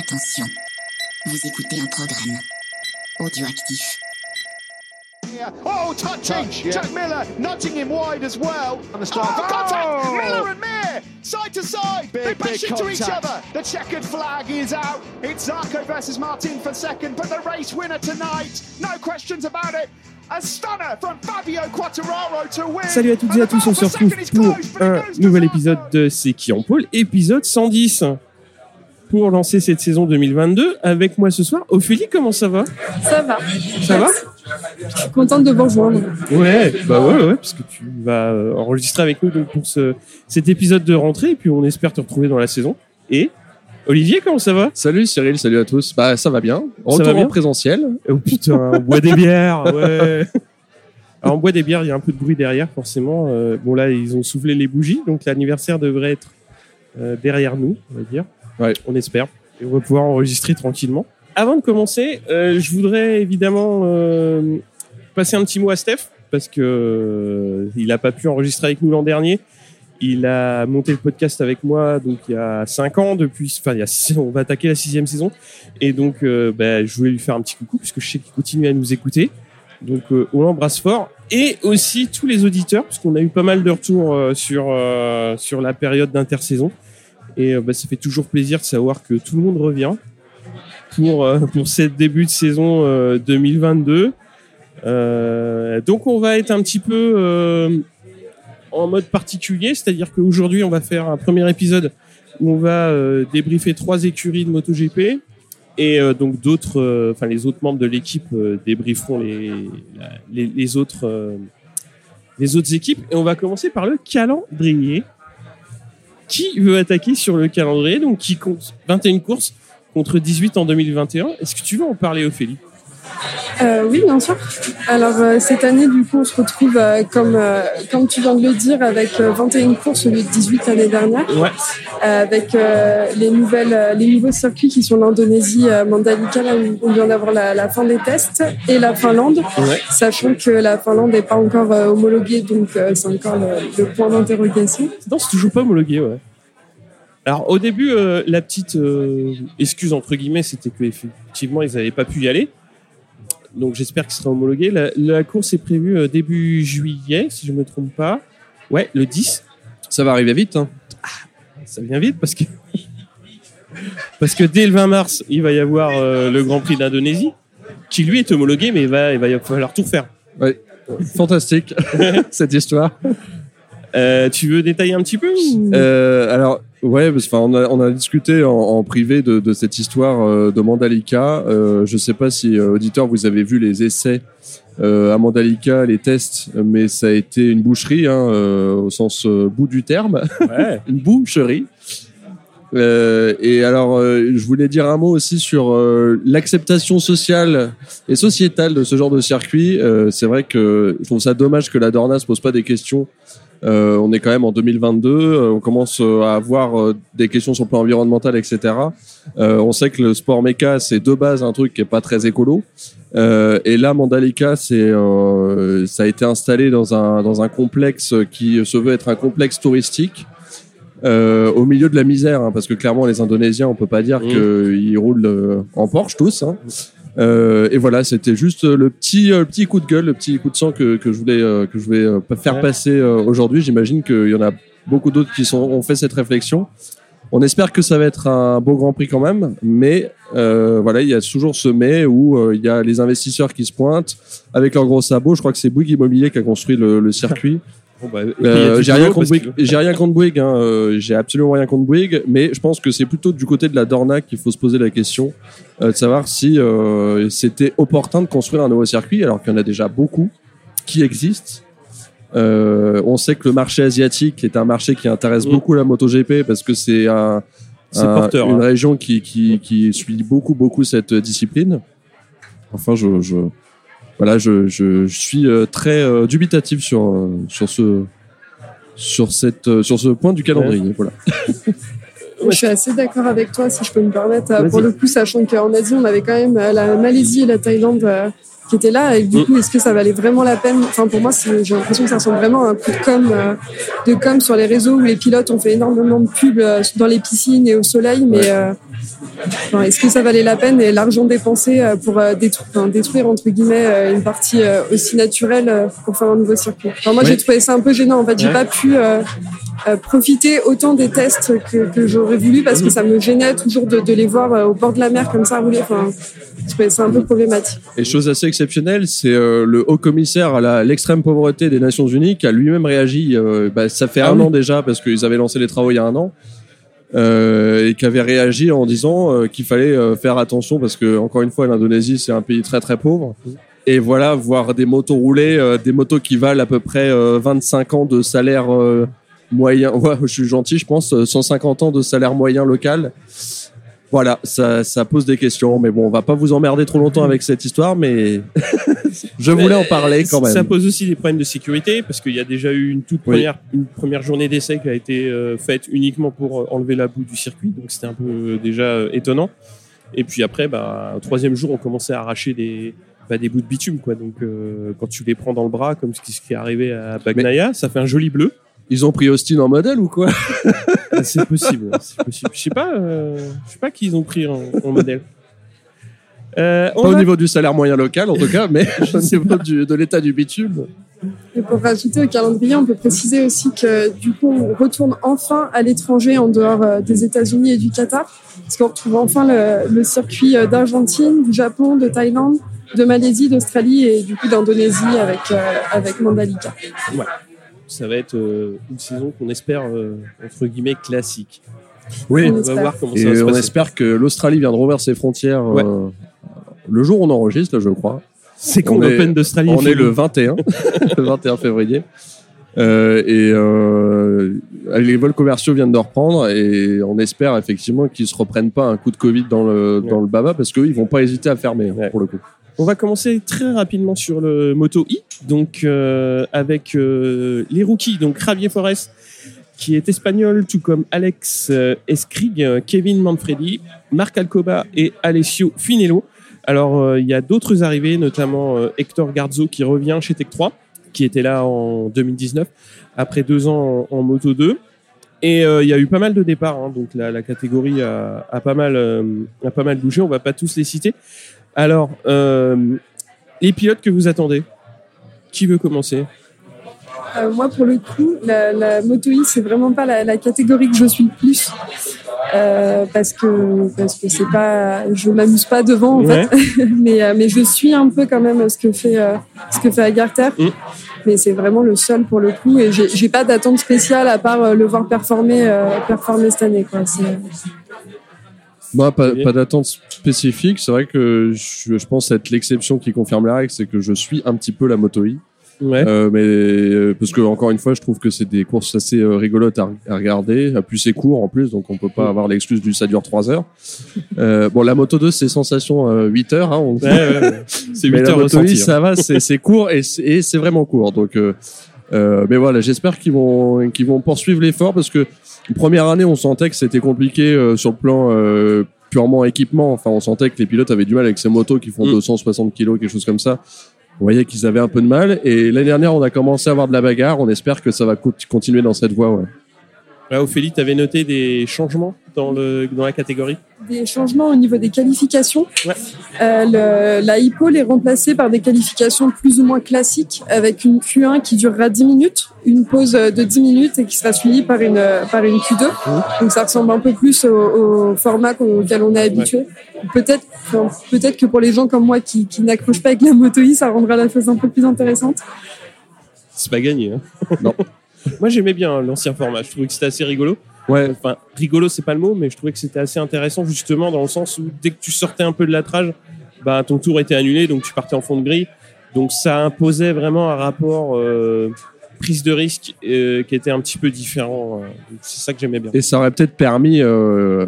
Attention, vous écoutez un programme audioactif. Oh, touching! Touch, yeah. Jack Miller nudging him wide as well. And the start. Oh, contact! Oh! Miller and Mir, side to side. they Big, bash big into each contact. other. The checkered flag is out. It's Zarco versus Martin for second, but the race winner tonight, no questions about it. A stunner from Fabio Quattararo to win. Salut à toutes et à tous, on se retrouve pour un nouvel épisode de C'est qui en pôle, épisode 110. Pour lancer cette saison 2022, avec moi ce soir, Ophélie, comment ça va? Ça va. Ça va? Je suis contente de vous rejoindre. Ouais, bah ouais, ouais, parce que tu vas euh, enregistrer avec nous donc pour ce, cet épisode de rentrée, et puis on espère te retrouver dans la saison. Et Olivier, comment ça va? Salut Cyril, salut à tous. Bah ça va bien. Ça Retour va bien en présentiel. Oh putain, on boit des bières, ouais. Alors on boit des bières, il y a un peu de bruit derrière forcément. Euh, bon là, ils ont soufflé les bougies, donc l'anniversaire devrait être euh, derrière nous, on va dire. Ouais. On espère. Et on va pouvoir enregistrer tranquillement. Avant de commencer, euh, je voudrais évidemment euh, passer un petit mot à Steph parce que euh, il a pas pu enregistrer avec nous l'an dernier. Il a monté le podcast avec moi donc il y a cinq ans depuis. Enfin, on va attaquer la sixième saison. Et donc, bah, je voulais lui faire un petit coucou puisque je sais qu'il continue à nous écouter. Donc, on l'embrasse fort. Et aussi tous les auditeurs, puisqu'on a eu pas mal de retours sur la période d'intersaison. Et euh, bah, ça fait toujours plaisir de savoir que tout le monde revient pour, euh, pour cette début de saison euh, 2022. Euh, donc, on va être un petit peu en mode particulier, c'est-à-dire qu'aujourd'hui, on va faire un premier épisode où on va débriefer trois écuries de MotoGP. Et donc d'autres, enfin les autres membres de l'équipe débrieferont les, les, autres, les autres équipes. Et on va commencer par le calendrier. Qui veut attaquer sur le calendrier Donc qui compte 21 courses contre 18 en 2021. Est-ce que tu veux en parler, Ophélie? Euh, oui, bien sûr. Alors euh, cette année, du coup, on se retrouve, euh, comme, euh, comme tu viens de le dire, avec euh, 21 courses au lieu de 18 l'année dernière, Ouais. euh, avec euh, les, nouvelles, euh, les nouveaux circuits qui sont l'Indonésie, euh, Mandalika, là où on vient d'avoir la, la fin des tests, et la Finlande, Ouais. sachant que la Finlande n'est pas encore euh, homologuée, donc euh, c'est encore le, le point d'interrogation. Non, c'est toujours pas homologué, ouais. Alors au début, euh, la petite euh, excuse entre guillemets, c'était que effectivement ils n'avaient pas pu y aller. Donc j'espère qu'il sera homologué. La, la course est prévue euh, début juillet, si je me trompe pas. Ouais, le 10. Ça va arriver vite. Hein. Ça vient vite parce que parce que dès le 20 mars, il va y avoir euh, le Grand Prix d'Indonésie, qui lui est homologué, mais il va il va falloir tout refaire. Fantastique cette histoire. Euh, tu veux détailler un petit peu ou- Euh, alors ouais, parce, on a on a discuté en, en privé de, de cette histoire euh, de Mandalika. Euh, je sais pas si euh, auditeur vous avez vu les essais à Mandalika, les tests, mais ça a été une boucherie hein, au sens bout du terme. Ouais. une boucherie. Euh, et alors, euh, je voulais dire un mot aussi sur euh, l'acceptation sociale et sociétale de ce genre de circuit. C'est vrai que je trouve ça dommage que la Dorna se pose pas des questions. Euh, on est quand même en 2022, euh, on commence euh, à avoir euh, des questions sur le plan environnemental, etc. Euh, on sait que le sport méca, c'est de base un truc qui est pas très écolo. Euh, et là, Mandalika, c'est, euh, ça a été installé dans un dans un complexe qui se veut être un complexe touristique euh, au milieu de la misère, hein, parce que clairement les Indonésiens, on peut pas dire Mhm. qu'ils roulent euh, en Porsche tous. Hein. Euh, et voilà, c'était juste le petit euh, le petit coup de gueule, le petit coup de sang que, que je voulais euh, que je voulais euh, faire passer euh, aujourd'hui. J'imagine qu'il y en a beaucoup d'autres qui sont ont fait cette réflexion. On espère que ça va être un beau Grand Prix quand même, mais euh, voilà, il y a toujours ce mais où euh, il y a les investisseurs qui se pointent avec leurs gros sabots. Je crois que c'est Bouygues Immobilier qui a construit le, le circuit. Bon, bah, Euh, j'ai rien contre Bouygues. que- J'ai rien contre Bouygues. Hein. euh, j'ai absolument rien contre Bouygues, mais je pense que c'est plutôt du côté de la Dorna qu'il faut se poser la question euh, de savoir si c'était opportun de construire un nouveau circuit, alors qu'il y en a déjà beaucoup qui existent. On sait que le marché asiatique est un marché qui intéresse Mm. beaucoup la MotoGP parce que c'est un, C'est un- porteur, une hein. région qui, qui, qui suit beaucoup beaucoup cette discipline. Enfin, je, je voilà, je, je, je suis euh, très euh, dubitatif sur euh, sur ce sur cette euh, sur ce point du calendrier. Voilà. Je suis assez d'accord avec toi, si je peux me permettre. Pour le coup, sachant qu'en Asie, on avait quand même la Malaisie et la Thaïlande euh, qui étaient là. Et du coup, est-ce que ça valait vraiment la peine? Enfin, pour moi, j'ai l'impression que ça ressemble vraiment à un coup de com, euh, de com sur les réseaux où les pilotes ont fait énormément de pubs euh, dans les piscines et au soleil, mais euh, enfin, est-ce que ça valait la peine et l'argent dépensé pour enfin, détruire entre guillemets une partie aussi naturelle pour faire un nouveau circuit? Enfin, moi, j'ai trouvé ça un peu gênant. En fait, j'ai Ouais. pas pu euh, profiter autant des tests que, que j'aurais voulu parce que ça me gênait toujours de, de les voir euh, au bord de la mer comme ça rouler. Enfin, ça un peu problématique. Et chose assez exceptionnelle, c'est euh, le haut commissaire à l'extrême pauvreté des Nations Unies qui a lui-même réagi. euh, bah, ça fait Ah un oui. an déjà parce qu'ils avaient lancé les travaux il y a un an. et qui avait réagi en disant qu'il fallait faire attention parce que encore une fois l'Indonésie c'est un pays très très pauvre et voilà voir des motos rouler euh, des motos qui valent à peu près euh, 25 ans de salaire euh, moyen ouais, je suis gentil je pense euh, 150 ans de salaire moyen local voilà ça, ça pose des questions mais bon on va pas vous emmerder trop longtemps avec cette histoire mais je voulais en parler quand même Ça pose aussi des problèmes de sécurité parce qu'il y a déjà eu une toute Oui. première, une première journée d'essai qui a été euh, faite uniquement pour euh, enlever la boue du circuit, donc c'était un peu euh, déjà euh, étonnant. Et puis après, bah, au troisième jour, on commençait à arracher des, bah, des bouts de bitume, quoi. Donc euh, quand tu les prends dans le bras, comme ce qui, ce qui est arrivé à Bagnaia, ça fait un joli bleu. Ils ont pris Austin en modèle ou quoi Ah, c'est possible, c'est possible. Je sais pas, euh, je sais pas qui ils ont pris en, en modèle. Euh, on pas au niveau du salaire moyen local en tout cas mais au niveau du- de l'état du bitume Et pour rajouter au calendrier, on peut préciser aussi que du coup, on retourne enfin à l'étranger en dehors euh, des États-Unis et du Qatar, parce qu'on retrouve enfin le, le circuit d'Argentine, du Japon, de Thaïlande, de Malaisie, d'Australie et du coup d'Indonésie avec euh, avec Mandalika. Ça va être euh, une saison qu'on espère euh, entre guillemets classique. oui On On va espère. voir comment ça va se on passer. espère que l'Australie vient de rouvrir ses frontières Ouais. euh, le jour où on enregistre, je crois. C'est quand l'Open d'Australie On est le 21, le 21 février. Euh, et euh, les vols commerciaux viennent de reprendre et on espère effectivement qu'ils se reprennent pas un coup de Covid dans le dans le baba parce qu'eux ils vont pas hésiter à fermer hein, Ouais. pour le coup. On va commencer très rapidement sur le Moto I, donc euh, avec euh, les rookies, donc Javier Forest qui est espagnol, tout comme Alex euh, Escrig, Kevin Manfredi, Marc Alcoba et Alessio Finello. Alors il y a d'autres arrivées, notamment Hector Garzo qui revient chez Tech 3, qui était là en 2019 après deux ans en, Moto 2. Et il y a eu pas mal de départs, hein, donc la, catégorie a, pas mal a pas mal bougé. On va pas tous les citer. Alors, euh, les pilotes que vous attendez, qui veut commencer? Euh, moi, pour le coup, la, la Moto E, c'est vraiment pas la, la catégorie que je suis le plus. Euh, parce que parce que c'est pas je m'amuse pas devant en Ouais. fait mais mais je suis un peu quand même ce que fait ce que fait Agarther Mm. mais c'est vraiment le seul pour le coup et j'ai pas d'attente spéciale à part le voir performer performer cette année quoi Moi, pas, Olivier pas d'attente spécifique. C'est vrai que je, je pense être l'exception qui confirme la règle, c'est que je suis un petit peu la moto I. Ouais. Euh, mais euh, parce que encore une fois, je trouve que c'est des courses assez euh, rigolotes à, à regarder. Euh, Plus c'est court en plus, donc on peut pas avoir l'excuse du ça dure 3 heures. Euh, bon, la moto 2 c'est sensation euh, 8 heures. Hein, on- Ouais, ouais, ouais. C'est mais 8 la heures moto I, ressenti. hein. ça va, c'est court et c'est vraiment court. Donc, euh, euh, mais voilà, j'espère qu'ils vont qu'ils vont poursuivre l'effort parce que première année, on sentait que c'était compliqué euh, sur le plan euh, purement équipement. Enfin, on sentait que les pilotes avaient du mal avec ces motos qui font Mm. 260 kilos, quelque chose comme ça. On voyait qu'ils avaient un peu de mal. Et l'année dernière, on a commencé à avoir de la bagarre. On espère que ça va co- continuer dans cette voie. Ouais. Ouais, Ophélie, tu avais noté des changements dans, le, dans la catégorie des changements au niveau des qualifications. Ouais. Euh, le- la IPOL est remplacée par des qualifications plus ou moins classiques avec une Q1 qui durera 10 minutes, une pause de 10 minutes et qui sera suivie par une, par une Q2. Donc ça ressemble un peu plus au, au format auquel on est habitué. Peut-être enfin, peut-être que pour les gens comme moi qui, qui n'accrochent pas avec la moto I, ça rendra la chose un peu plus intéressante. C'est pas gagné. Hein Non. Moi, j'aimais bien l'ancien format. Je trouvais que c'était assez rigolo. Ouais. Enfin, rigolo, c'est pas le mot, mais je trouvais que c'était assez intéressant justement dans le sens où dès que tu sortais un peu de l'atrage, bah, ton tour était annulé, donc tu partais en fond de grille. Donc ça imposait vraiment un rapport euh, prise de risque euh, qui était un petit peu différent. euh. C'est ça que j'aimais bien. Et ça aurait peut-être permis euh,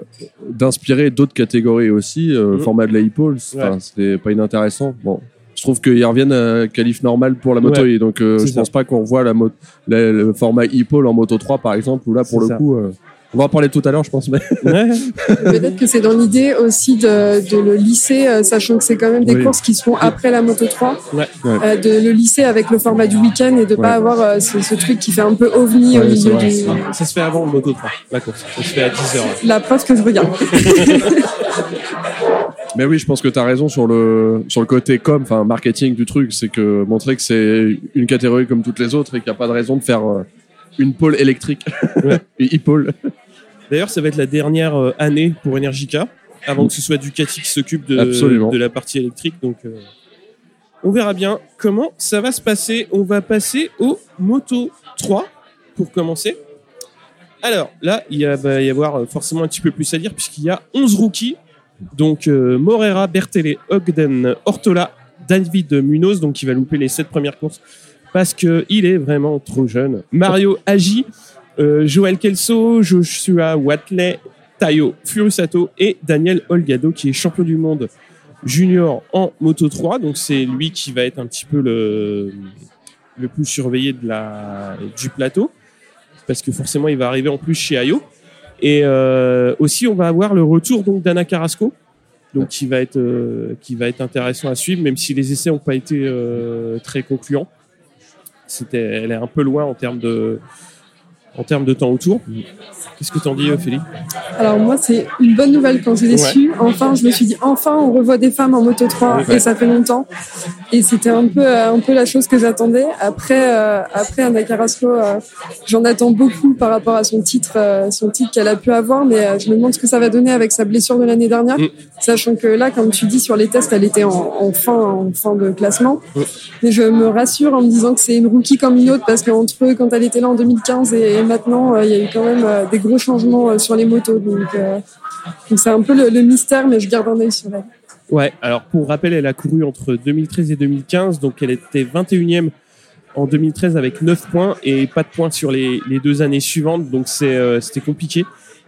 d'inspirer d'autres catégories aussi. Mhm. Format de la c'est- Ouais. c'était pas inintéressant. Bon, je trouve qu'ils reviennent à qualif normal pour la moto. Ouais. et donc, euh, je ça. pense pas qu'on voit la mo- la- le format e-pole en moto 3, par exemple, où là, pour C'est le ça. coup, euh, On va en parler tout à l'heure, je pense. Mais... Ouais. Peut-être que c'est dans l'idée aussi de, de le lisser, euh, sachant que c'est quand même des Oui. courses qui se font après la Moto 3, Ouais. euh, de le lisser avec le format du week-end et de Ouais. pas avoir euh, ce, ce truc qui fait un peu ovni au milieu du... Ça se fait avant le Moto 3, la course. Ça se fait à 10h. La preuve que je regarde. Mais oui, je pense que tu as raison sur le sur le côté com, enfin marketing du truc, c'est que montrer que c'est une catégorie comme toutes les autres et qu'il n'y a pas de raison de faire euh, une pôle électrique, Ouais. une e-pôle. D'ailleurs, ça va être la dernière euh, année pour Energica, avant que ce soit Ducati qui s'occupe de, de la partie électrique. Donc, euh, on verra bien comment ça va se passer. On va passer au Moto 3 pour commencer. Alors là, il va y avoir euh, forcément un petit peu plus à dire puisqu'il y a 11 rookies. Donc euh, Morera, Bertele, Ogden, Ortola, David Munoz, donc qui va louper les 7 premières courses parce que il est vraiment trop jeune. Mario Agi, euh, Joël Kelso, Joshua Watley, Tayo Furusato et Daniel Olgado qui est champion du monde junior en Moto 3. Donc c'est lui qui va être un petit peu le, plus surveillé du plateau parce que forcément il va arriver en plus chez Ayo. Et euh, aussi on va avoir le retour donc d'Anna Carrasco. Donc qui va être euh, qui va être intéressant à suivre même si les essais n'ont pas été euh, très concluants. C'était elle est un peu loin en termes de en termes de temps autour. Qu'est-ce que t'en dis, Ophélie? Alors moi, c'est une bonne nouvelle quand je l'ai Ouais. su. Enfin, je me suis dit, enfin, on revoit des femmes en Moto 3 Ouais. et ça fait longtemps. Et c'était un peu, euh, un peu la chose que j'attendais. Après, euh, après Anna Carrasco, euh, j'en attends beaucoup par rapport à son titre, euh, son titre qu'elle a pu avoir, mais euh, je me demande ce que ça va donner avec sa blessure de l'année dernière, Mm. Sachant que là, comme tu dis sur les tests, elle était en, en fin, en fin de classement. Mais je me rassure en me disant que c'est une rookie comme une autre parce qu'entre eux, quand elle était là en 2015 et, et maintenant, euh, il y a eu quand même euh, des gros changements euh, sur les motos. Donc, donc c'est un peu le, le mystère, mais je garde un œil sur elle. Ouais, alors pour rappel, elle a couru entre 2013 et 2015, donc elle était 21e en 2013 avec 9 points et pas de points sur les, les deux années suivantes, donc c'est, euh, c'était compliqué.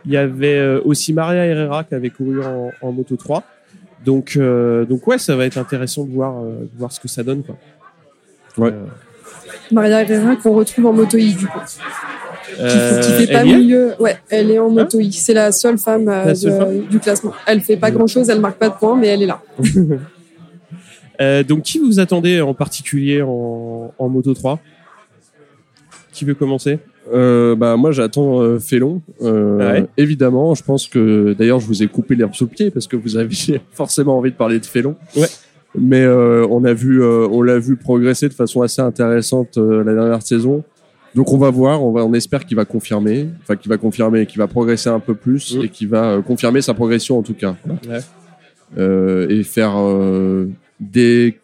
Il y avait euh, aussi Maria Herrera qui avait couru en, en Moto 3. Donc, euh, donc ouais, ça va être intéressant de voir, euh, de voir ce que ça donne. Quoi. Ouais. Euh, Maria Herrera qu'on retrouve en moto I du coup. Qui, euh, qui fait pas elle y est mieux. Ouais, elle est en moto I. C'est la seule femme, La seule de- femme du classement. Elle fait pas grand chose, elle marque pas de points, mais elle est là. Euh, donc qui vous attendez en particulier en, en Moto 3 Qui veut commencer Euh, bah moi j'attends euh, Félon. Euh, Ouais. Évidemment, je pense que d'ailleurs je vous ai coupé l'herbe sous le pied parce que vous avez forcément envie de parler de Félon. Ouais. Mais euh, on a vu, on l'a vu progresser de façon assez intéressante la dernière saison. Donc on va voir, on, va, on espère qu'il va confirmer, enfin qu'il va confirmer, qu'il va progresser un peu plus Mm. et qu'il va confirmer sa progression en tout cas. Ouais. Et faire des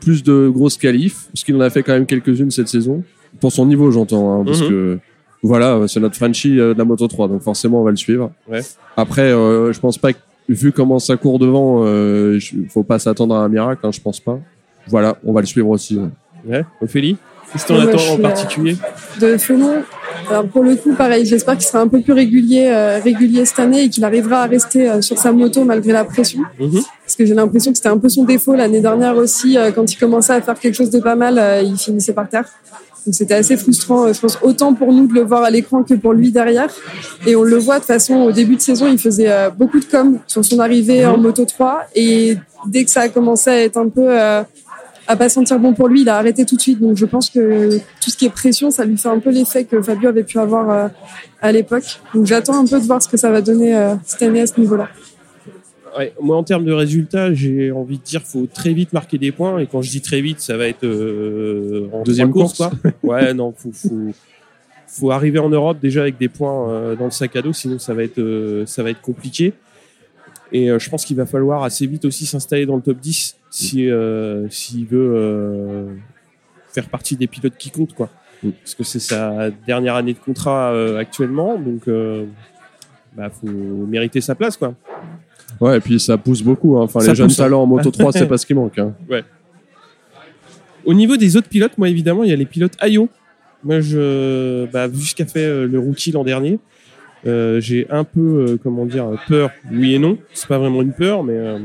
plus de grosses qualifs, parce qu'il en a fait quand même quelques-unes cette saison. Pour son niveau, j'entends, hein, parce Mhm. que voilà, c'est notre Frenchie euh, de la Moto 3, donc forcément on va le suivre. Ouais. Après, euh, je pense pas que, vu comment ça court devant, euh, faut pas s'attendre à un miracle, hein, je pense pas. Voilà, on va le suivre aussi. ouais. Ouais, Ophélie Qu'est-ce je attends suis, en euh, particulier? De Félon, alors pour le coup, pareil, j'espère qu'il sera un peu plus régulier, euh, régulier cette année et qu'il arrivera à rester euh, sur sa moto malgré la pression. Mhm. Parce que j'ai l'impression que c'était un peu son défaut l'année dernière aussi, euh, quand il commençait à faire quelque chose de pas mal, euh, il finissait par terre. Donc c'était assez frustrant, euh, je pense, autant pour nous de le voir à l'écran que pour lui derrière. Et on le voit de toute façon, au début de saison, il faisait euh, beaucoup de com sur son arrivée en Moto 3. Et dès que ça a commencé à être un peu... euh, à pas sentir bon pour lui, il a arrêté tout de suite. Donc je pense que tout ce qui est pression, ça lui fait un peu l'effet que Fabio avait pu avoir euh, à l'époque. Donc j'attends un peu de voir ce que ça va donner euh, cette année à ce niveau-là. Ouais, moi, en termes de résultats, j'ai envie de dire faut très vite marquer des points. Et quand je dis très vite, ça va être euh, en Deuxième trois courses, course. quoi. Ouais, non, faut, faut, faut arriver en Europe déjà avec des points euh, dans le sac à dos, sinon ça va être, euh, ça va être compliqué. Et je pense qu'il va falloir assez vite aussi s'installer dans le top 10 si s'il veut faire partie des pilotes qui comptent, quoi. Mm. Parce que c'est sa dernière année de contrat actuellement, donc bah, faut mériter sa place, quoi. Ouais, et puis ça pousse beaucoup. hein. Enfin, Ça les jeunes pousse, talents en Moto 3, c'est pas ce qui manque. Hein. Au niveau des autres pilotes, moi évidemment, il y a les pilotes Ayo. Moi, je, bah, vu ce qu'a fait euh, le rookie l'an dernier, euh, j'ai un peu, euh, comment dire, peur. Oui et non. C'est pas vraiment une peur, mais euh,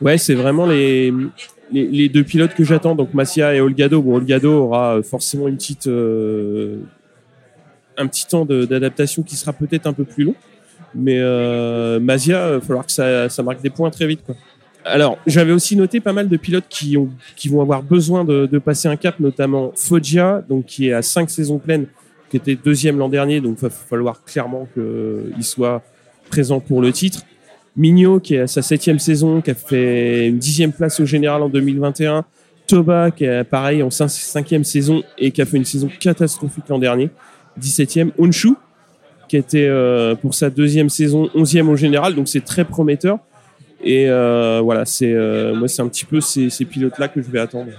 ouais, c'est vraiment les, les les deux pilotes que j'attends. Donc Massia et Olgado. Bon, Olgado aura forcément une petite un petit temps d'adaptation qui sera peut-être un peu plus long. Mais euh, Mazia, il va falloir que ça, marque des points très vite. Quoi. Alors, j'avais aussi noté pas mal de pilotes qui, ont, qui vont avoir besoin de, passer un cap, notamment Foggia, donc qui est à cinq saisons pleines, qui était deuxième l'an dernier, donc il va falloir clairement qu'il soit présent pour le titre. Mignot, qui est à sa septième saison, qui a fait une dixième place au général en 2021. Toba, qui est pareil en cin- cinquième saison et qui a fait une saison catastrophique l'an dernier, 17e. Onshu, qui était euh, pour sa deuxième saison 11e au général, donc c'est très prometteur. Et euh, voilà, c'est euh, moi c'est un petit peu ces, ces pilotes-là que je vais attendre.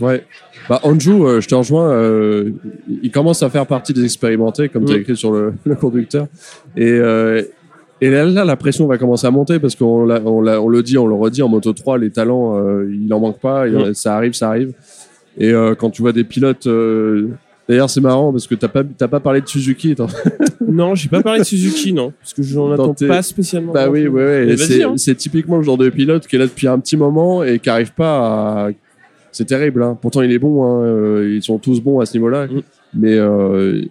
Ouais. Bah, euh, je te rejoins. euh, il commence à faire partie des expérimentés, comme tu as écrit sur le, le conducteur. Et, euh, et là, là, la pression va commencer à monter parce qu'on on, l'a- on le dit, on le redit en Moto 3, les talents, il en manque pas. Ça arrive, ça arrive. Et quand tu vois des pilotes. D'ailleurs, c'est marrant parce que t'as pas, t'as pas parlé de Suzuki. Non, j'ai pas parlé de Suzuki, non, parce que j'en Dans attends pas spécialement. Bah oui, vas-y, C'est hein. c'est typiquement le genre de pilote qui est là depuis un petit moment et qui arrive pas à. C'est terrible. Hein. Pourtant, il est bon. Hein. euh, Ils sont tous bons à ce niveau-là. Mm. Mais euh,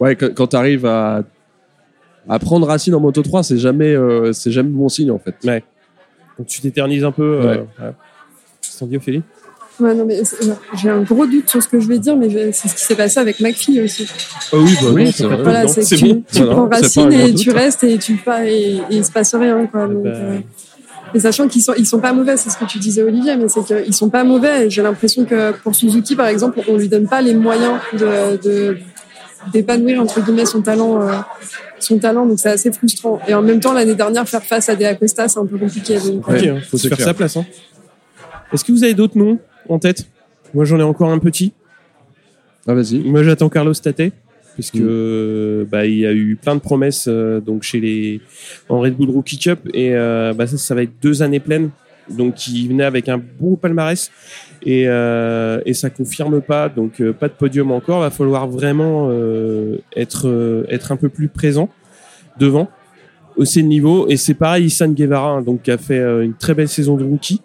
ouais, quand, quand tu arrives à, à prendre racine en Moto 3, c'est jamais, euh, c'est jamais bon signe en fait. Ouais. Donc tu t'éternises un peu. euh, Ouais. ouais. Ophélie? Ouais, non, mais c'est- j'ai un gros doute sur ce que je vais dire, mais c'est ce qui s'est passé avec McPhee aussi. Ah oui, bah Oui, c'est vrai. Voilà, c'est tu, bon. tu Voilà, prends racine et tu restes et tu pas et, et il se passe rien quoi. Donc, bah, euh, et sachant qu'ils sont ils sont pas mauvais, c'est ce que tu disais Olivier, mais c'est qu'ils sont pas mauvais. J'ai l'impression que pour Suzuki par exemple, on lui donne pas les moyens de, de d'épanouir entre guillemets son talent euh, son talent donc c'est assez frustrant et en même temps l'année dernière faire face à des Acosta c'est un peu compliqué donc, Ok, euh, hein, faut se faire clair. sa place. Hein. Est-ce que vous avez d'autres noms? En tête Moi, j'en ai encore un petit. Ah, vas-y. Moi, j'attends Carlos Tate, puisque Mm. euh, bah, il y a eu plein de promesses euh, donc chez les en Red Bull Rookie Cup et euh, bah, ça, ça va être deux années pleines. Donc, il venait avec un beau palmarès et, euh, et ça confirme pas. Donc, pas de podium encore. Va falloir vraiment être être un peu plus présent devant hausser le niveau et c'est pareil Issan Guevara hein, donc qui a fait une très belle saison de rookie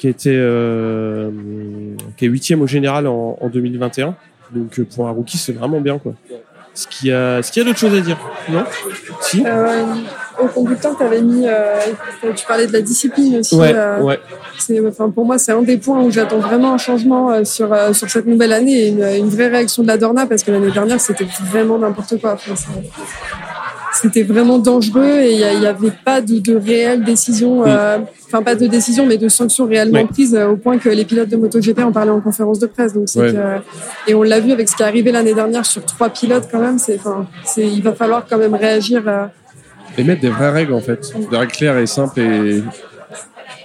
qui était euh, qui est huitième au général en, en 2021 donc euh, pour un rookie c'est vraiment bien quoi. Ce qu'il y a ce qu'il y a d'autres choses à dire non? Si. Euh, au conducteur tu avais mis euh, tu parlais de la discipline aussi ouais ouais. C'est, enfin, pour moi, c'est un des points où j'attends vraiment un changement sur, sur cette nouvelle année et une, une vraie réaction de la Dorna parce que l'année dernière, c'était vraiment n'importe quoi. Enfin, c'était vraiment dangereux et il n'y avait pas de, de réelle décision, euh, enfin pas de décision, mais de sanctions réellement prises euh, au point que les pilotes de MotoGP en parlaient en conférence de presse. Donc que- et on l'a vu avec ce qui est arrivé l'année dernière sur trois pilotes quand même. C'est, enfin, c'est, il va falloir quand même réagir. euh, Et mettre des vraies règles en fait. Des règles claires et simples et.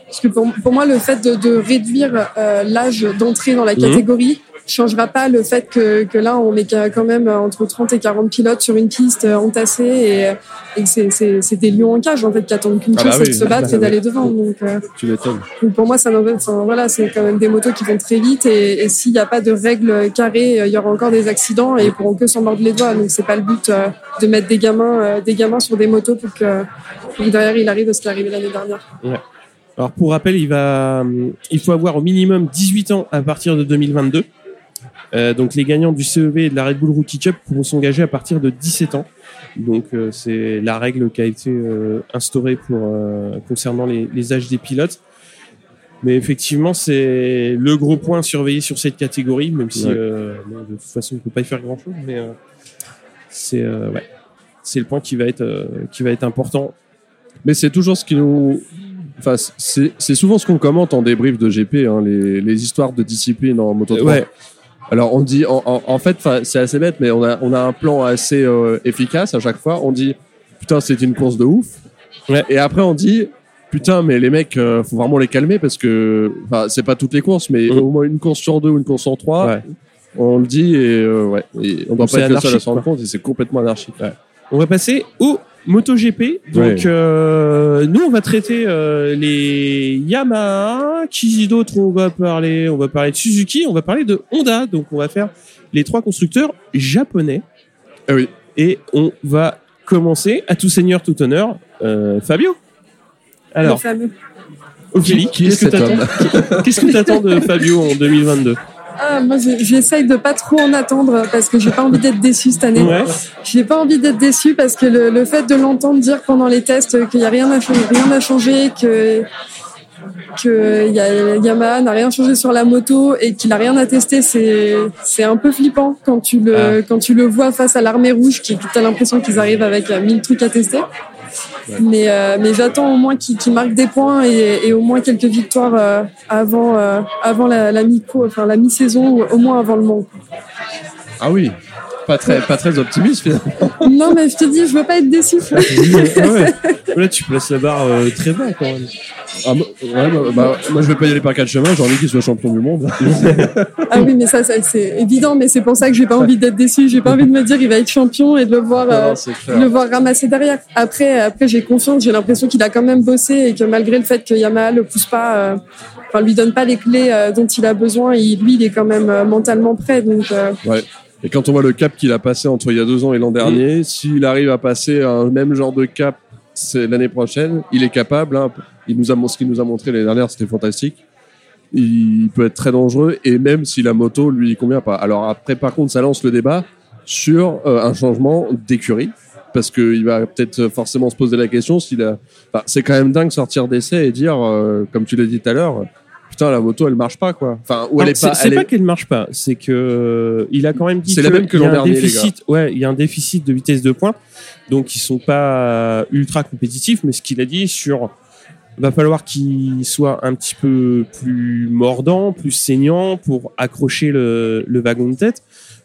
Parce que pour, pour moi, le fait de, de réduire euh, l'âge d'entrée dans la Mhm. catégorie changera pas le fait que, que là, on met quand même entre 30 et 40 pilotes sur une piste euh, entassée et, et que c'est- c'est c'est des lions en cage en fait qui attendent qu'une Ah chose, bah c'est oui. de se battre Bah et d'aller devant. Donc, euh, Tu m'étonnes. donc pour moi, ça enfin, voilà, c'est quand même des motos qui vont très vite et, et s'il n'y a pas de règles carrées, euh, il y aura encore des accidents et ils pourront que s'en mordre les doigts. Donc c'est pas le but de mettre des gamins, des gamins sur des motos pour que, pour que derrière il arrive à ce qui est arrivé l'année dernière. alors pour rappel il va hum, il faut avoir au minimum 18 ans à partir de 2022 Euh, donc les gagnants du CEV et de la Red Bull Rookie Cup pourront s'engager à partir de 17 ans. Donc euh, c'est la règle qui a été euh, instaurée pour concernant les, les âges des pilotes. Mais effectivement, c'est le gros point surveillé sur cette catégorie, même si Ouais. bon, de toute façon on peut pas y faire grand chose. Mais c'est ouais, c'est le point qui va être qui va être important. Mais c'est toujours ce qui nous. Enfin, c'est c'est souvent ce qu'on commente en débrief de GP, hein, les, les histoires de discipline en moto 3. Ouais. Alors on dit, en, en, en fait, c'est assez bête, mais on a, on a un plan assez euh, efficace à chaque fois. On dit, putain, c'était une course de ouf. Ouais. Et après on dit, putain, mais les mecs, euh, faut vraiment les calmer parce que, enfin, c'est pas toutes les courses, mais Mm. au moins une course sur deux ou une course sur trois. Ouais. On le dit et euh, ouais, et on doit C'est pas être le seul à s'en rendre compte et c'est complètement anarchique. On va passer au MotoGP. Donc, Ouais. euh, nous, on va traiter euh, les Yamaha. Qui d'autre on va parler On va parler de Suzuki. On va parler de Honda. Donc, on va faire les trois constructeurs japonais. Ah oui. Et on va commencer à tout seigneur, tout honneur, euh, Fabio. Alors, Le fameux. Ophélie, qui est qu'est-ce que t'attends Qu'est-ce que t'attends de Fabio en 2022 Ah, moi, j'essaye de pas trop en attendre parce que j'ai pas envie d'être déçu cette année. Ouais. J'ai pas envie d'être déçu parce que le, le fait de l'entendre dire pendant les tests qu'il y a rien à changer, rien à changer, que que Yamaha n'a rien changé sur la moto et qu'il a rien à tester, c'est c'est un peu flippant quand tu le Ah. quand tu le vois face à l'armée rouge, qui t'as l'impression qu'ils arrivent avec mille trucs à tester. Mais euh, mais j'attends au moins qu'ils qu'ils marquent des points et, et au moins quelques victoires euh, avant euh, avant la, la mi enfin la mi-saison ou au moins avant le Mans. Ah oui. Pas très, pas très optimiste finalement. Non mais je te dis, je veux pas être déçu. Ah ouais. Là, tu places la barre euh, très bas quand même. Ah, moi- ouais, bah, bah, moi je vais pas y aller par quatre chemins, j'ai envie qu'il soit champion du monde. Ah oui, mais ça, ça, c'est évident, mais c'est pour ça que j'ai pas envie d'être déçu. J'ai pas envie de me dire il va être champion et de le voir, euh, Non, de le voir ramasser derrière. Après, après, j'ai confiance. J'ai l'impression qu'il a quand même bossé et que malgré le fait que Yamaha le pousse pas, euh, enfin lui donne pas les clés euh, dont il a besoin, lui, il est quand même euh, mentalement prêt. Donc, euh, Ouais. Et quand on voit le cap qu'il a passé entre il y a deux ans et l'an dernier, s'il arrive à passer un même genre de cap l'année prochaine, il est capable. Hein. Il nous a ce qu'il nous a montré l'année dernière, c'était fantastique. Il peut être très dangereux et même si la moto lui convient pas. Alors après, par contre, ça lance le débat sur euh, un changement d'écurie parce qu'il va peut-être forcément se poser la question s'il a. Enfin, c'est quand même dingue sortir d'essai et dire, euh, comme tu l'as dit tout à l'heure, putain la moto elle marche pas quoi. Enfin, ou elle Non, est pas. c'est pas est- qu'elle marche pas, c'est que euh, il a quand même dit C'est la même que il y a l'an un dernier, les déficit. Ouais, il y a un déficit de vitesse de pointe, donc ils sont pas ultra compétitifs. Mais ce qu'il a dit sur, va falloir qu'il soit un petit peu plus mordant, plus saignant pour accrocher le, le wagon de tête.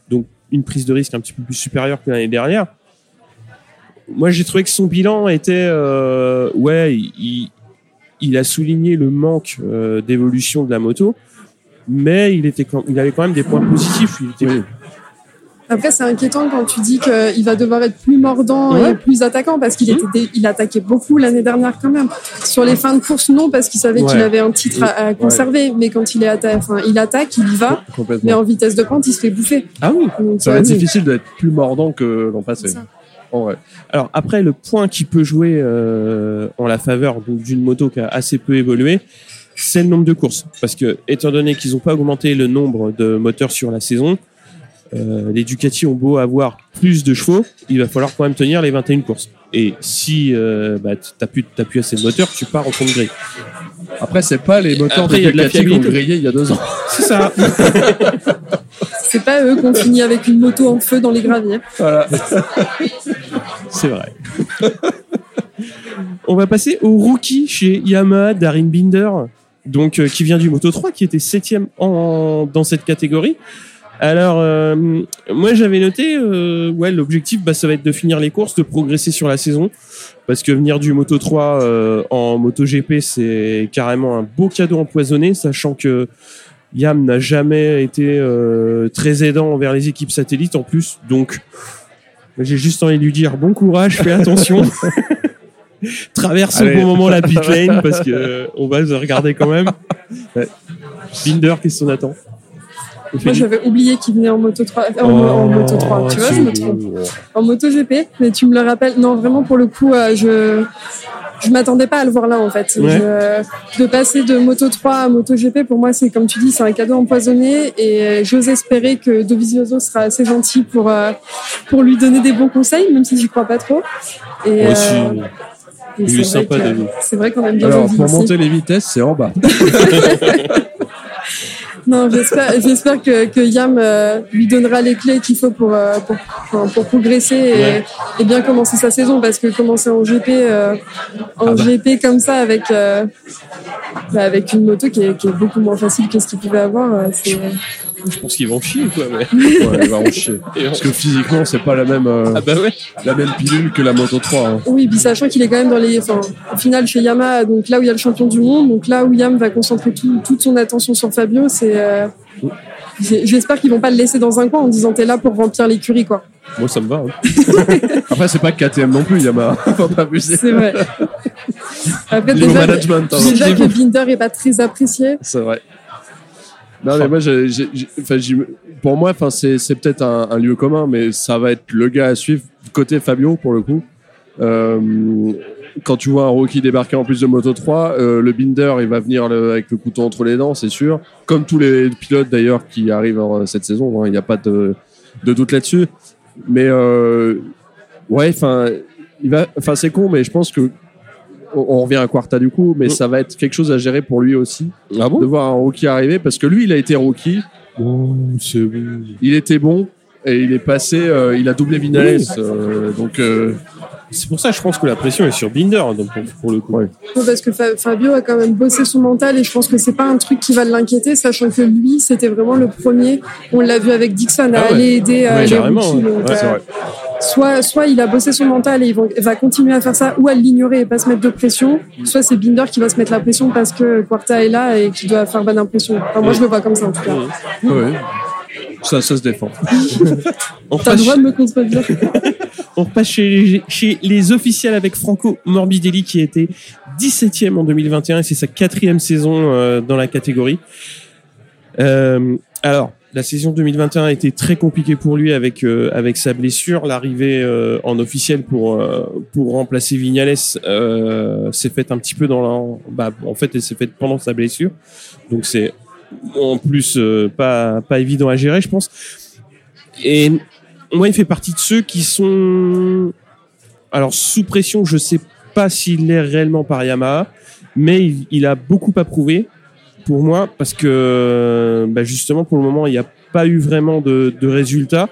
Donc une prise de risque un petit peu plus supérieure que l'année dernière. Moi, j'ai trouvé que son bilan était, euh, ouais, il, il a souligné le manque euh, d'évolution de la moto, mais il était, quand- il avait quand même des points positifs. Il était- Oui. après, c'est inquiétant quand tu dis qu'il va devoir être plus mordant Ouais. et plus attaquant parce qu'il était, il attaquait beaucoup l'année dernière quand même. Sur les fins de course, non, parce qu'il savait qu'il avait un titre à, à conserver. Mais quand il est atta- enfin, il attaque, il y va. Mais en vitesse de pointe, il se fait bouffer. Ah oui. Donc, Ça va euh, être oui. difficile d'être plus mordant que l'an passé. En vrai. Alors après, le point qui peut jouer euh, en la faveur d'une moto qui a assez peu évolué, c'est le nombre de courses. Parce que étant donné qu'ils n'ont pas augmenté le nombre de moteurs sur la saison, euh, les Ducati ont beau avoir plus de chevaux, il va falloir quand même tenir les 21 courses. Et si euh, bah, t'as plus, plus assez de moteurs, tu pars en fond de grille. Après, c'est pas les moteurs après, il y de a de la Ducati qui ont fiabilité. grillé il y a deux ans. C'est ça. C'est pas eux qui ont fini avec une moto en feu dans les graviers. Voilà. C'est vrai. On va passer au rookie chez Yamaha, Darin Binder, donc euh, qui vient du Moto 3, qui était septième en, dans cette catégorie. Alors, euh, moi j'avais noté, euh, ouais, l'objectif, bah, ça va être de finir les courses, de progresser sur la saison, parce que venir du Moto 3 euh, en Moto GP, c'est carrément un beau cadeau empoisonné, sachant que Yam n'a jamais été euh, très aidant envers les équipes satellites en plus, donc j'ai juste envie de lui dire bon courage, fais attention. Traverse au bon moment la pit lane parce que euh, on va se regarder quand même. Ouais. Binder, qu'est-ce qu'on attend? Moi, j'avais oublié qu'il venait en moto 3, euh, en, en moto 3. Tu vois, je me trompe. En moto GP, mais tu me le rappelles. Non, vraiment, pour le coup, euh, je, je m'attendais pas à le voir là, en fait. Ouais. Je- de passer de moto 3 à moto GP, pour moi, c'est comme tu dis, c'est un cadeau empoisonné et j'ose espérer que Dovizioso sera assez gentil pour, euh, pour lui donner des bons conseils, même si j'y crois pas trop. Et, Moi aussi. euh, et Il c'est est vrai sympa, David. C'est vrai qu'on aime bien Alors, pour ici. monter les vitesses, c'est en bas. Non, j'espère, j'espère que, que Yam euh, lui donnera les clés qu'il faut pour, euh, pour, progresser et, Ouais. et bien commencer sa saison parce que commencer en GP, euh, en Ah bah. GP comme ça avec, bah, avec une moto qui est, qui est beaucoup moins facile que ce qu'il pouvait avoir, c'est, Je pense qu'ils vont chier, quoi. Mais... Ouais, il va en chier. Parce que physiquement, c'est pas la même, euh, Ah bah ouais. la même pilule que la Moto 3. hein. oui, puis sachant qu'il est quand même dans les, enfin, au final chez Yamaha, donc là où il y a le champion du monde, donc là où Yam va concentrer tout- toute son attention sur Fabio, c'est, euh, j'ai- j'espère qu'ils vont pas le laisser dans un coin en disant t'es là pour remplir l'écurie, quoi. Moi, ça me va. hein. Après, c'est pas KTM non plus, Yamaha. Faut pas abuser. C'est vrai. Après, Niveau déjà, management, hein. déjà que Binder est pas très apprécié. C'est vrai. Non, mais moi, pour moi, c'est peut-être un, un lieu commun, mais ça va être le gars à suivre côté Fabio pour le coup. Euh, quand tu vois un rookie débarquer en plus de Moto 3, euh, le binder, il va venir le- avec le couteau entre les dents, c'est sûr. Comme tous les pilotes d'ailleurs qui arrivent en- cette saison, hein, il n'y a pas de, de doute là-dessus. Mais euh, ouais, enfin c'est con, mais je pense que on, revient à Quarta du coup, mais Mm. ça va être quelque chose à gérer pour lui aussi Ah de voir un rookie arriver parce que lui, il a été rookie, il était bon. Et il est passé, euh, il a doublé Vinales, euh, donc euh, C'est pour ça, je pense que la pression est sur Binder, donc pour, pour le coup. Ouais. Non, Parce que Fa- Fabio a quand même bossé son mental et je pense que c'est pas un truc qui va l'inquiéter, sachant que lui, c'était vraiment le premier. On l'a vu avec Dixon à Ah ouais. aller aider euh, Ouais, les carrément, rookies. ouais. donc, Ouais, c'est euh, vrai. soit, soit il a bossé son mental et il va, va continuer à faire ça, ou à l'ignorer et pas se mettre de pression. Soit c'est Binder qui va se mettre la pression parce que Quarta est là et qui doit faire bonne impression. Enfin, moi, je le vois comme ça en tout cas. ouais. Ça, ça se défend. On T'as le repasse, droit de me contredire. on repasse chez, chez les officiels avec Franco Morbidelli qui a été 17e en 2021 et c'est sa quatrième saison euh, dans la catégorie. Euh, alors, la saison 2021 a été très compliquée pour lui avec euh, avec sa blessure. L'arrivée euh, en officiel pour euh, pour remplacer Vignales euh, s'est faite un petit peu dans la, bah, en fait elle s'est faite pendant sa blessure. Donc c'est en plus euh, pas pas évident à gérer, je pense. Et moi, il fait partie de ceux qui sont alors sous pression. Je sais pas s'il l'est réellement par Yamaha, mais il, il a beaucoup à prouver pour moi parce que bah, justement pour le moment il n'y a pas eu vraiment de, de résultats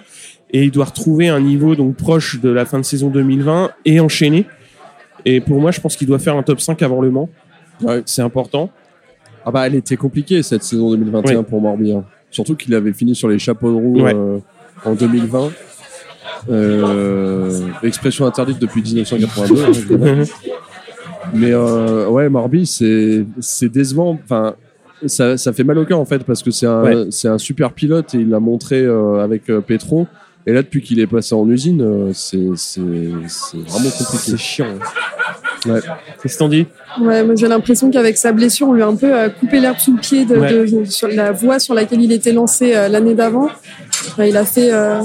et il doit retrouver un niveau donc proche de la fin de saison 2020 et enchaîner. Et pour moi, je pense qu'il doit faire un top 5 avant le Mans. Ouais. C'est important. Ah bah elle était compliquée cette saison 2021 Oui. pour Morbi. hein. Surtout qu'il avait fini sur les chapeaux de roue Ouais. euh, en 2020. Euh, expression interdite depuis 1982. hein. Mais euh, ouais, Morbi, c'est décevant. Enfin, ça, ça fait mal au cœur en fait parce que c'est un Ouais. un super pilote et il l'a montré euh, avec Petro. Et là, depuis qu'il est passé en usine, euh, c'est c'est c'est vraiment compliqué. C'est chiant. Ouais. Qu'est-ce que t'en dis? Ouais, moi j'ai l'impression qu'avec sa blessure, on lui a un peu euh, coupé l'herbe sous le pied de, Ouais. de- sur la voie sur laquelle il était lancé euh, l'année d'avant. Il a fait, euh,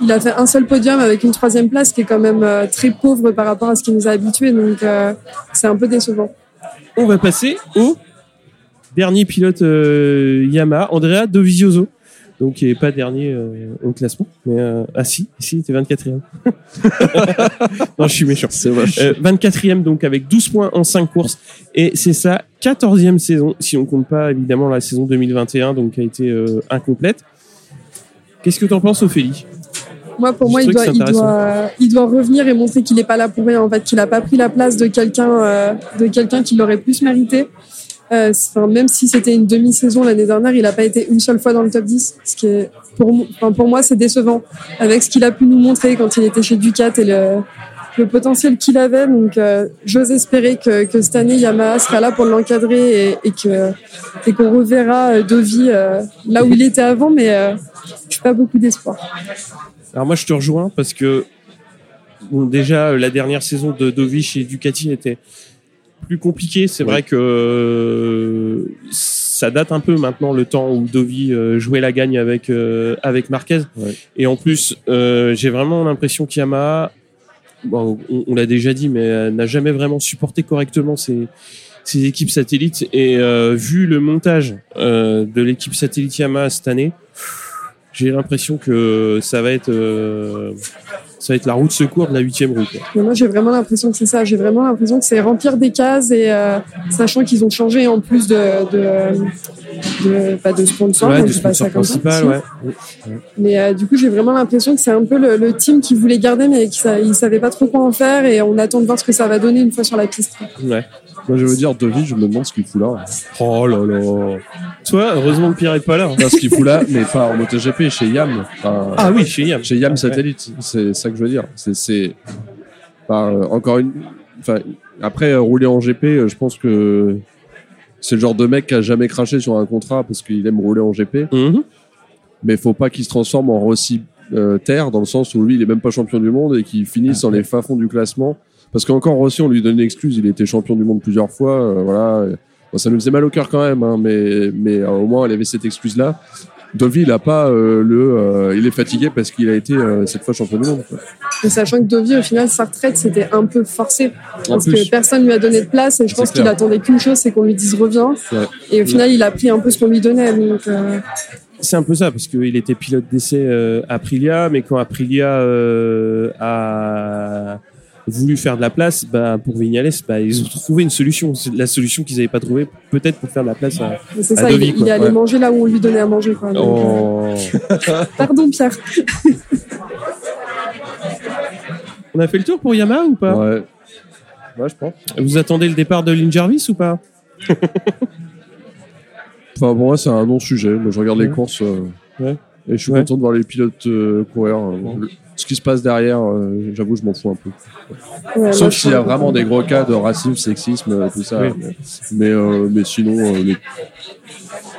il a fait un seul podium avec une troisième place qui est quand même euh, très pauvre par rapport à ce qui nous a habitués, donc euh, c'est un peu décevant. On va passer au dernier pilote euh, Yamaha, Andrea Dovizioso. Donc, qui est pas dernier euh, au classement. Mais, euh, ah si, si, il était 24e. non, je suis méchant. C'est. Euh, 24e, donc avec 12 points en 5 courses. Et c'est sa 14e saison, si on compte pas évidemment la saison 2021, donc qui a été euh, incomplète. Qu'est-ce que t'en penses, Ophélie? Moi, pour Je moi, il doit, il, il revenir et montrer qu'il n'est pas là pour rien, en fait, qu'il n'a pas pris la place de quelqu'un, euh, de quelqu'un qui l'aurait plus mérité. Euh, enfin, même si c'était une demi-saison l'année dernière, il n'a pas été une seule fois dans le top 10, ce qui est, pour, moi, c'est décevant avec ce qu'il a pu nous montrer quand il était chez Ducat et le, potentiel qu'il avait. Donc, euh, j'ose espérer que, que cette année, Yamaha sera là pour l'encadrer et, qu'on reverra euh, Dovi euh, là où il était avant, mais je n'ai pas beaucoup d'espoir. Alors moi, je te rejoins parce que bon, déjà la dernière saison de Dovi chez Ducati était plus compliquée. C'est Oui. vrai que ça date un peu maintenant le temps où Dovi euh, jouait la gagne avec euh, avec Marquez. Et en plus, euh, j'ai vraiment l'impression qu'Yamaha, bon, on, on l'a déjà dit, mais n'a jamais vraiment supporté correctement ses ses équipes satellites. Et euh, vu le montage euh, de l'équipe satellite Yamaha cette année, j'ai l'impression que ça va être euh, ça va être la roue de secours de la huitième roue. Quoi. Moi, j'ai vraiment l'impression que c'est ça. J'ai vraiment l'impression que c'est remplir des cases et euh, sachant qu'ils ont changé en plus de de de, de sponsor, ouais, ça comme ça, principal, ouais. Mais euh, du coup, j'ai vraiment l'impression que c'est un peu le, le team qui voulait garder, mais qui sa- ils savaient pas trop quoi en faire et on attend de voir ce que ça va donner une fois sur la piste. ouais. Moi, je veux dire, Devis, je me demande ce qu'il fout là. Oh là là. Toi, heureusement que Pierre est pas là. Pas ce qu'il fout là, mais pas en MotoGP, chez Yam. Enfin, Ah oui, chez Yam. Chez Yam. Satellite, c'est ça que je veux dire. C'est, enfin, euh, encore une, enfin, après euh, rouler en GP, euh, je pense que c'est le genre de mec qui a jamais craché sur un contrat parce qu'il aime rouler en GP. Mhm. Mais faut pas qu'il se transforme en Rossi euh, Terre dans le sens où lui, il est même pas champion du monde et qu'il finisse dans les fins fonds du classement. Parce qu'encore Rossi, on lui donne une excuse, il était champion du monde plusieurs fois, euh, voilà. Bon, ça nous faisait mal au cœur quand même, hein, mais, mais euh, au moins, il avait cette excuse-là. Dovi, il a pas euh, le, euh, il est fatigué parce qu'il a été euh, cette fois champion du monde. quoi. Et sachant que Dovi, au final, sa retraite, c'était un peu forcé. Parce plus. que personne lui a donné de place et je pense qu'il attendait qu'une chose, c'est qu'on lui dise reviens. Et au final, il a pris un peu ce qu'on lui donnait. Donc, euh, C'est un peu ça, parce qu'il était pilote d'essai euh, Aprilia, mais quand Aprilia euh, a voulu faire de la place, bah, pour Vignales, bah, ils ont trouvé une solution. C'est la solution qu'ils n'avaient pas trouvée, peut-être pour faire de la place à... c'est ça, il, Dovi, il quoi, est allé ouais. manger là où on lui donnait à manger. Quoi. Donc, Oh. euh, Pardon, Pierre. On a fait le tour pour Yamaha ou pas? Ouais. Ouais, je pense. Vous attendez le départ de Lynn Jarvis ou pas? Enfin, pour moi, c'est un non-sujet. Moi, je regarde les courses euh, Ouais. Et je suis Ouais. content de voir les pilotes euh, courir. euh, le- Ce qui se passe derrière, euh, j'avoue, je m'en fous un peu. Ouais, Sauf s'il y a vraiment des gros cas de racisme, sexisme, euh, tout ça. Oui. Mais, euh, mais sinon, euh, les-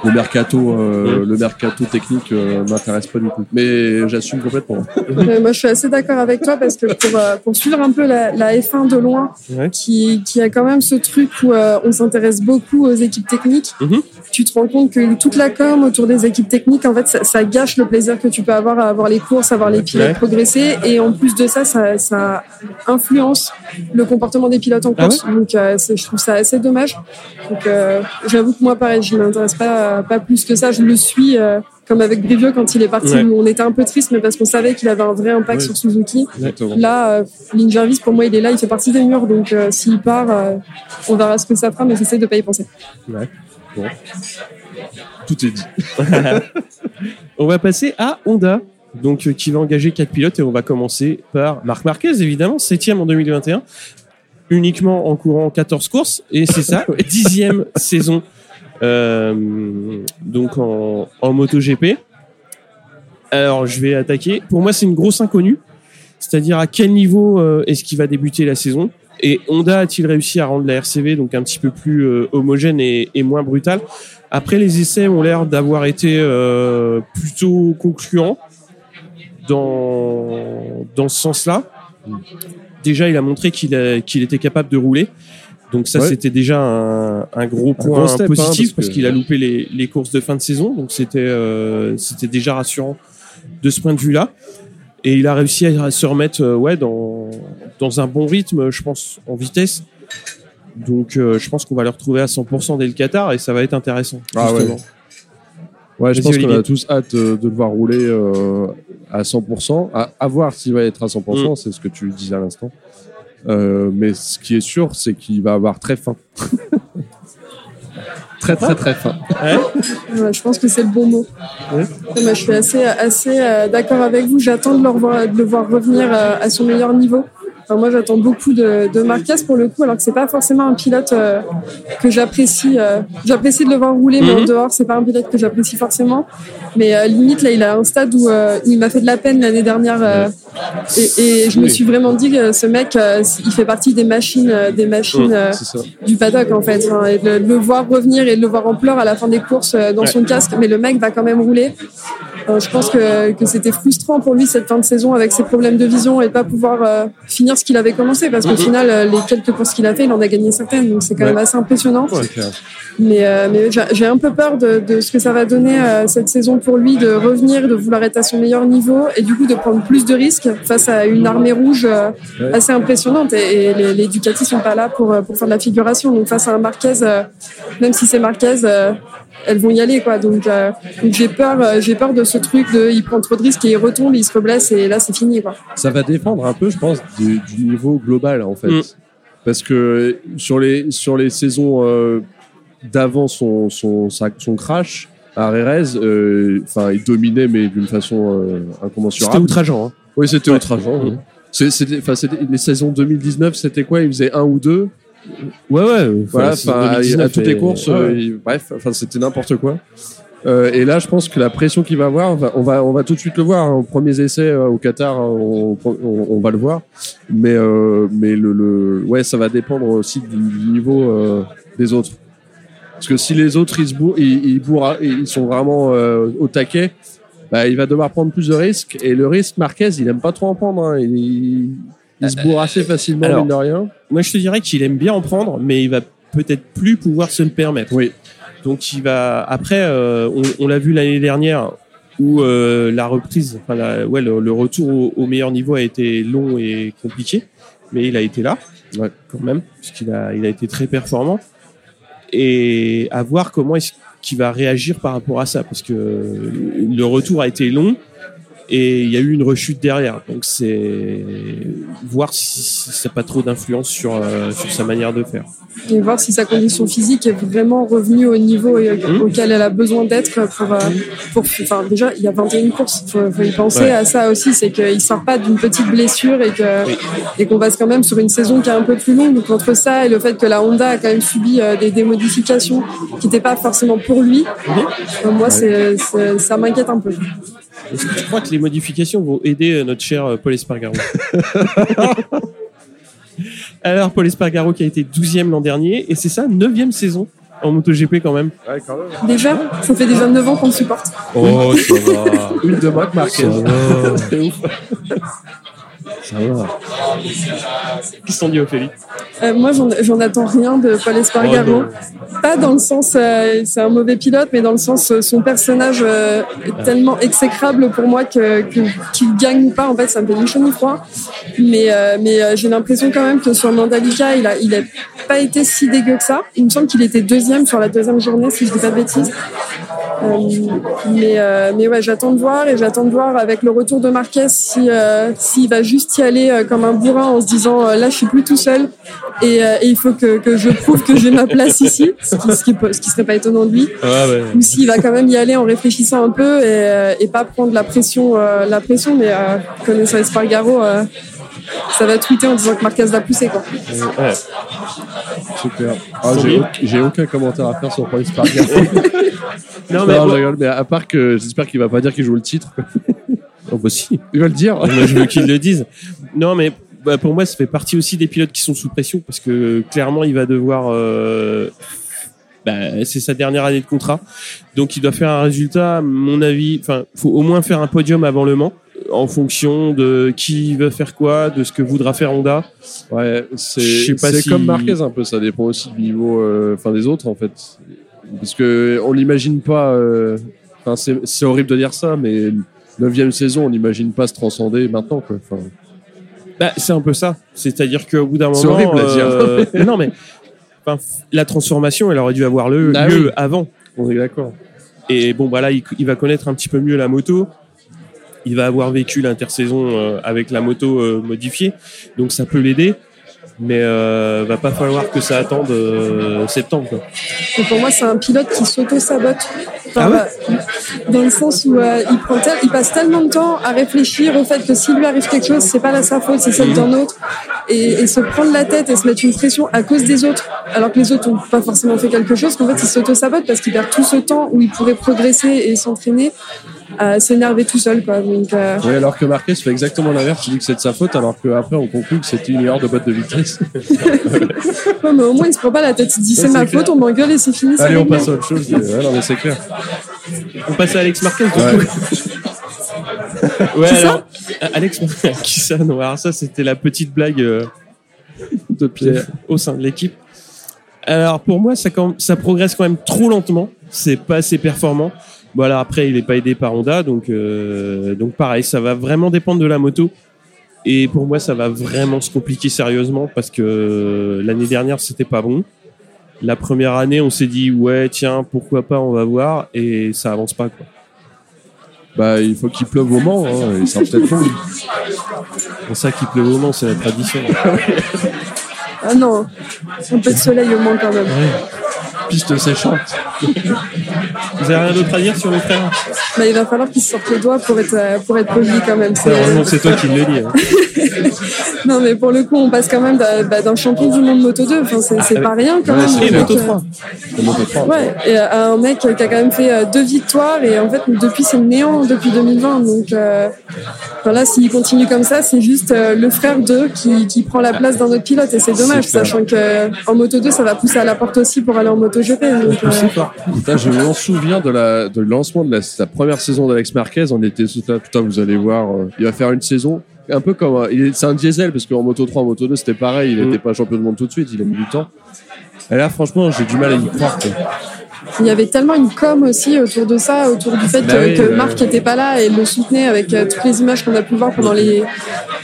le mercato, euh, le mercato technique euh, m'intéresse pas du tout. Mais j'assume complètement. Ouais, moi, je suis assez d'accord avec toi parce que pour, euh, pour suivre un peu la, la F1 de loin, Ouais. qui, qui a quand même ce truc où euh, on s'intéresse beaucoup aux équipes techniques, Mhm. Tu te rends compte que toute la com autour des équipes techniques, en fait, ça, ça gâche le plaisir que tu peux avoir à avoir les courses, à voir les pilotes Ouais. progresser. Et en plus de ça, ça, ça influence le comportement des pilotes en Ah course. Donc, euh, je trouve ça assez dommage. Donc, euh, j'avoue que moi, pareil, je ne m'intéresse pas, pas plus que ça. Je le suis. euh, comme avec Brivio quand il est parti, Ouais. où on était un peu triste, mais parce qu'on savait qu'il avait un vrai impact Ouais. sur Suzuki. Exactement. Là, euh, Lynn Jarvis, pour moi, il est là, il fait partie des murs, donc euh, s'il part, euh, on verra ce que ça fera, mais j'essaie de pas y penser. Tout est dit. On va passer à Honda, donc euh, qui va engager quatre pilotes et on va commencer par Marc Marquez, évidemment, septième en 2021, uniquement en courant 14 courses et c'est ça, dixième saison euh, donc en, en MotoGP. Alors je vais attaquer. Pour moi, c'est une grosse inconnue, c'est-à-dire à quel niveau euh, est-ce qu'il va débuter la saison? Et Honda a-t-il réussi à rendre la RCV donc un petit peu plus euh, homogène et, et moins brutale? Après, les essais ont l'air d'avoir été euh, plutôt concluants dans, dans ce sens-là. Déjà, il a montré qu'il qu'il était capable de rouler. Donc ça, Ouais. c'était déjà un, un gros point step, hein, positif parce qu'il a loupé les, les courses de fin de saison. Donc c'était euh, c'était déjà rassurant de ce point de vue-là. Et il a réussi à se remettre euh, ouais, dans, dans un bon rythme, je pense, en vitesse. Donc euh, je pense qu'on va le retrouver à 100% dès le Qatar et ça va être intéressant. Ah ouais. justement. Ouais, je pense qu'on a tous hâte de le voir rouler euh, à 100%. À, à voir s'il va être à 100%, Mm. c'est ce que tu disais à l'instant. Euh, mais ce qui est sûr, c'est qu'il va avoir très faim. très très très. Ouais, je pense que c'est le bon mot. Ouais. Et moi, je suis assez, assez euh, d'accord avec vous. J'attends de le, revoir, de le voir revenir euh, à son meilleur niveau. Enfin, moi, j'attends beaucoup de, de Marquez pour le coup, alors que c'est pas forcément un pilote euh, que j'apprécie. euh, j'apprécie de le voir rouler, mais en Mhm. dehors, c'est pas un pilote que j'apprécie forcément. Mais euh, limite, là, il a un stade où, euh, où il m'a fait de la peine l'année dernière. Euh, et, et je me suis vraiment dit que ce mec, euh, il fait partie des machines, euh, des machines. euh, du paddock en fait hein, et de, le voir revenir et de le voir en pleurs à la fin des courses euh, dans Ouais. son casque mais le mec va quand même rouler Euh, je pense que, que c'était frustrant pour lui cette fin de saison avec ses problèmes de vision et de pas pouvoir euh, finir ce qu'il avait commencé parce qu'au final euh, les quelques courses qu'il a fait il en a gagné certaines donc c'est quand Ouais. même assez impressionnant mais, euh, mais j'ai un peu peur de, de ce que ça va donner euh, cette saison pour lui de revenir de vouloir être à son meilleur niveau et du coup de prendre plus de risques face à une armée rouge euh, assez impressionnante et, et les, les Ducati sont pas là pour, euh, pour faire de la figuration donc face à un Marquez euh, même si c'est Marquez elles vont y aller quoi donc, euh, donc j'ai peur euh, j'ai peur de ce truc de il prend trop de risques et il retombe il se reblesse et là c'est fini quoi Ça va dépendre un peu, je pense, du, du niveau global en fait. Mm. Parce que sur les sur les saisons euh, d'avant son son son crash à Rérez, euh, enfin il dominait mais d'une façon euh, C'était incommensurable. outrageant. Hein. Oui, c'était outrageant. Ouais. oui. C'est- C'était, les saisons 2019, c'était quoi? Il faisait un ou deux? Ouais, ouais. Voilà, à, 2019 à toutes et- les courses. ouais, euh, il- bref, enfin, c'était n'importe quoi. Euh, et là, je pense que la pression qu'il va avoir, on va, on va, tout de suite le voir. hein. Aux premiers essais euh, au Qatar, on, on, on va le voir. Mais, mais le, le, ouais, ça va dépendre aussi du niveau des autres. Parce que si les autres ils se bourrent, ils, ils, bourrent- ils sont vraiment au taquet, bah, il va devoir prendre plus de risques. Et le risque, Marquez, il aime pas trop en prendre. hein. Il, il se bourre assez facilement, alors, mine de rien. Moi, je te dirais qu'il aime bien en prendre, mais il va peut-être plus pouvoir se le permettre. Oui. Donc il va après, euh, on, on l'a vu l'année dernière où euh, la reprise, enfin la- ouais, le, le retour au, au meilleur niveau a été long et compliqué, mais il a été là Ouais. quand même, puisqu'il a, il a été très performant. Et à voir comment est-ce qu'il va réagir par rapport à ça, parce que le retour a été long et il y a eu une rechute derrière. Donc c'est voir si, si ça n'a pas trop d'influence sur, euh, sur sa manière de faire. et voir si sa condition physique est vraiment revenue au niveau euh, Mmh. auquel elle a besoin d'être pour, euh, pour, enfin, déjà, il y a 21 courses. Faut, faut y penser Ouais. à ça aussi. C'est qu'il sort pas d'une petite blessure et que, Oui. et qu'on passe quand même sur une saison qui est un peu plus longue. Donc, entre ça et le fait que la Honda a quand même subi euh, des, des modifications qui n'étaient pas forcément pour lui, euh, moi, c'est- ça m'inquiète un peu. Est-ce que tu crois que les modifications vont aider euh, notre cher euh, Paul Espargaro Alors, Paul Espargaro qui a été 12e l'an dernier, et c'est sa 9e saison en MotoGP quand même. Déjà, ça fait déjà 9 ans qu'on le supporte. Oh, ça va. Une de Marc Marquez. C'est ouf. Ça va. Qu'est-ce qu'on dit, Ophélie Euh, moi, j'en, j'en attends rien de Paul Espargaro. Oh, pas dans le sens, euh, c'est un mauvais pilote, mais dans le sens, euh, son personnage euh, est tellement exécrable pour moi que, qu'il gagne ou pas. En fait, ça me fait ni chaud ni froid. Mais, euh, mais euh, j'ai l'impression quand même que sur Mandalika, il a, il a pas été si dégueu que ça. Il me semble qu'il était deuxième sur la deuxième journée, si je dis pas de bêtises. Euh, mais, euh, mais ouais, j'attends de voir et j'attends de voir avec le retour de Marquez si euh, s'il va juste y aller euh, comme un bourrin en se disant euh, là je suis plus tout seul et, euh, et il faut que, que je prouve que j'ai ma place ici, ce qui, ce qui, ce qui serait pas étonnant de lui, ouais. ou s'il va quand même y aller en réfléchissant un peu et, et pas prendre la pression, euh, la pression, mais euh, connaissant Espargaro, euh, ça va tweeter en disant que Marquez l'a poussé quoi. Ouais. Super. Ah, j'ai, lui. au- j'ai aucun commentaire à faire sur Paul Espargaro. Non, non, mais, je rigole, mais à part que j'espère qu'il va pas dire qu'il joue le titre. Oh, bah, si. Il va le dire. Moi, je veux qu'ils le disent. Non, mais bah, pour moi, ça fait partie aussi des pilotes qui sont sous pression parce que clairement, il va devoir. euh, bah, c'est sa dernière année de contrat, donc il doit faire un résultat. À mon avis, enfin, faut au moins faire un podium avant le Mans, en fonction de qui veut faire quoi, de ce que voudra faire Honda. Ouais, c'est, si- comme Marquez un peu, ça dépend aussi du niveau, euh, des autres en fait. Parce que on l'imagine pas, euh, enfin c'est, c'est horrible de dire ça, mais neuvième saison, on n'imagine pas se transcender maintenant quoi. Bah, c'est un peu ça. C'est-à-dire qu'au bout d'un moment, C'est horrible à dire. euh, non mais, la transformation, elle aurait dû avoir Ah lieu oui. avant. on est d'accord. Et bon, bah là, il, il va connaître un petit peu mieux la moto. Il va avoir vécu l'intersaison euh, avec la moto euh, modifiée, donc ça peut l'aider. Mais euh, va pas falloir que ça attende euh, septembre. Quoi. Et pour moi, c'est un pilote qui s'auto-sabote. Enfin, Ah ouais bah, dans le sens où euh, il, prend tel- il passe tellement de temps à réfléchir au fait que s'il lui arrive quelque chose, c'est pas la sa faute, c'est celle d'un autre. Et, et se prendre la tête et se mettre une pression à cause des autres, alors que les autres n'ont pas forcément fait quelque chose, qu'en fait, il s'auto-sabote parce qu'il perd tout ce temps où il pourrait progresser et s'entraîner à s'énerver tout seul. Quoi. Donc, euh, Oui, alors que Marquez fait exactement l'inverse, il dit que c'est de sa faute, alors qu'après on conclut que c'était une erreur de boîte de vitesse. ouais, mais au moins, il se prend pas la tête. Il dit c'est ma clair. faute, on m'engueule et c'est fini. Allez, on passe à autre chose. Ouais, non, mais c'est clair. On passe à Alex Marquez. du Ouais. coup. Ouais, Qui ça alors, Alex Marquez. Qui ça Non, alors ça, c'était la petite blague euh, De Pierre. au sein de l'équipe. Alors pour moi, ça, quand- ça progresse quand même trop lentement. C'est pas assez performant. Voilà, après, il est pas aidé par Honda, donc euh, donc pareil, ça va vraiment dépendre de la moto. Et pour moi, ça va vraiment se compliquer sérieusement parce que euh, l'année dernière, c'était pas bon. La première année, on s'est dit ouais, tiens, pourquoi pas, on va voir, et ça avance pas quoi. Bah, il faut qu'il pleuve au Mans, hein, et ça peut-être long. C'est pour ça qu'il pleut au Mans, c'est la tradition. Ah non, un peu de soleil au moins quand même. Piste séchante. Vous avez rien d'autre à dire sur le frère Bah, il va falloir qu'il se sorte les doigts pour être, euh, pour être poli quand même. C'est- Heureusement c'est toi qui le dis. hein. Non, mais pour le coup, on passe quand même d'un bah, d'un champion du monde Moto 2. Enfin, c'est c'est pas rien quand Ouais, même. Et Le Moto mec, 3. Le Moto 3. euh, Ouais, et euh, un mec qui a quand même fait euh, deux victoires et en fait, depuis, c'est le néant depuis 2020. Donc, euh, enfin, là, s'il continue comme ça, c'est juste euh, le frère d'eux qui, qui prend la place d'un autre pilote et c'est dommage, sachant que euh, en Moto 2, ça va pousser à la porte aussi pour aller en Moto GP. Donc, euh, Putain, je me souviens de la de lancement de la, sa première saison d'Alex Marquez. On était tous là, putain, vous allez voir, euh, il va faire une saison un peu comme est- c'est un diesel parce qu'en moto 3, en moto 2, c'était pareil. Il Mm. n'était pas champion du monde tout de suite. Il a mis du temps. Et là, franchement, j'ai du mal à y croire. quoi. Il y avait tellement une com aussi autour de ça, autour du fait Bah que, oui, que euh. Marc était pas là et le soutenait avec euh, toutes les images qu'on a pu voir pendant les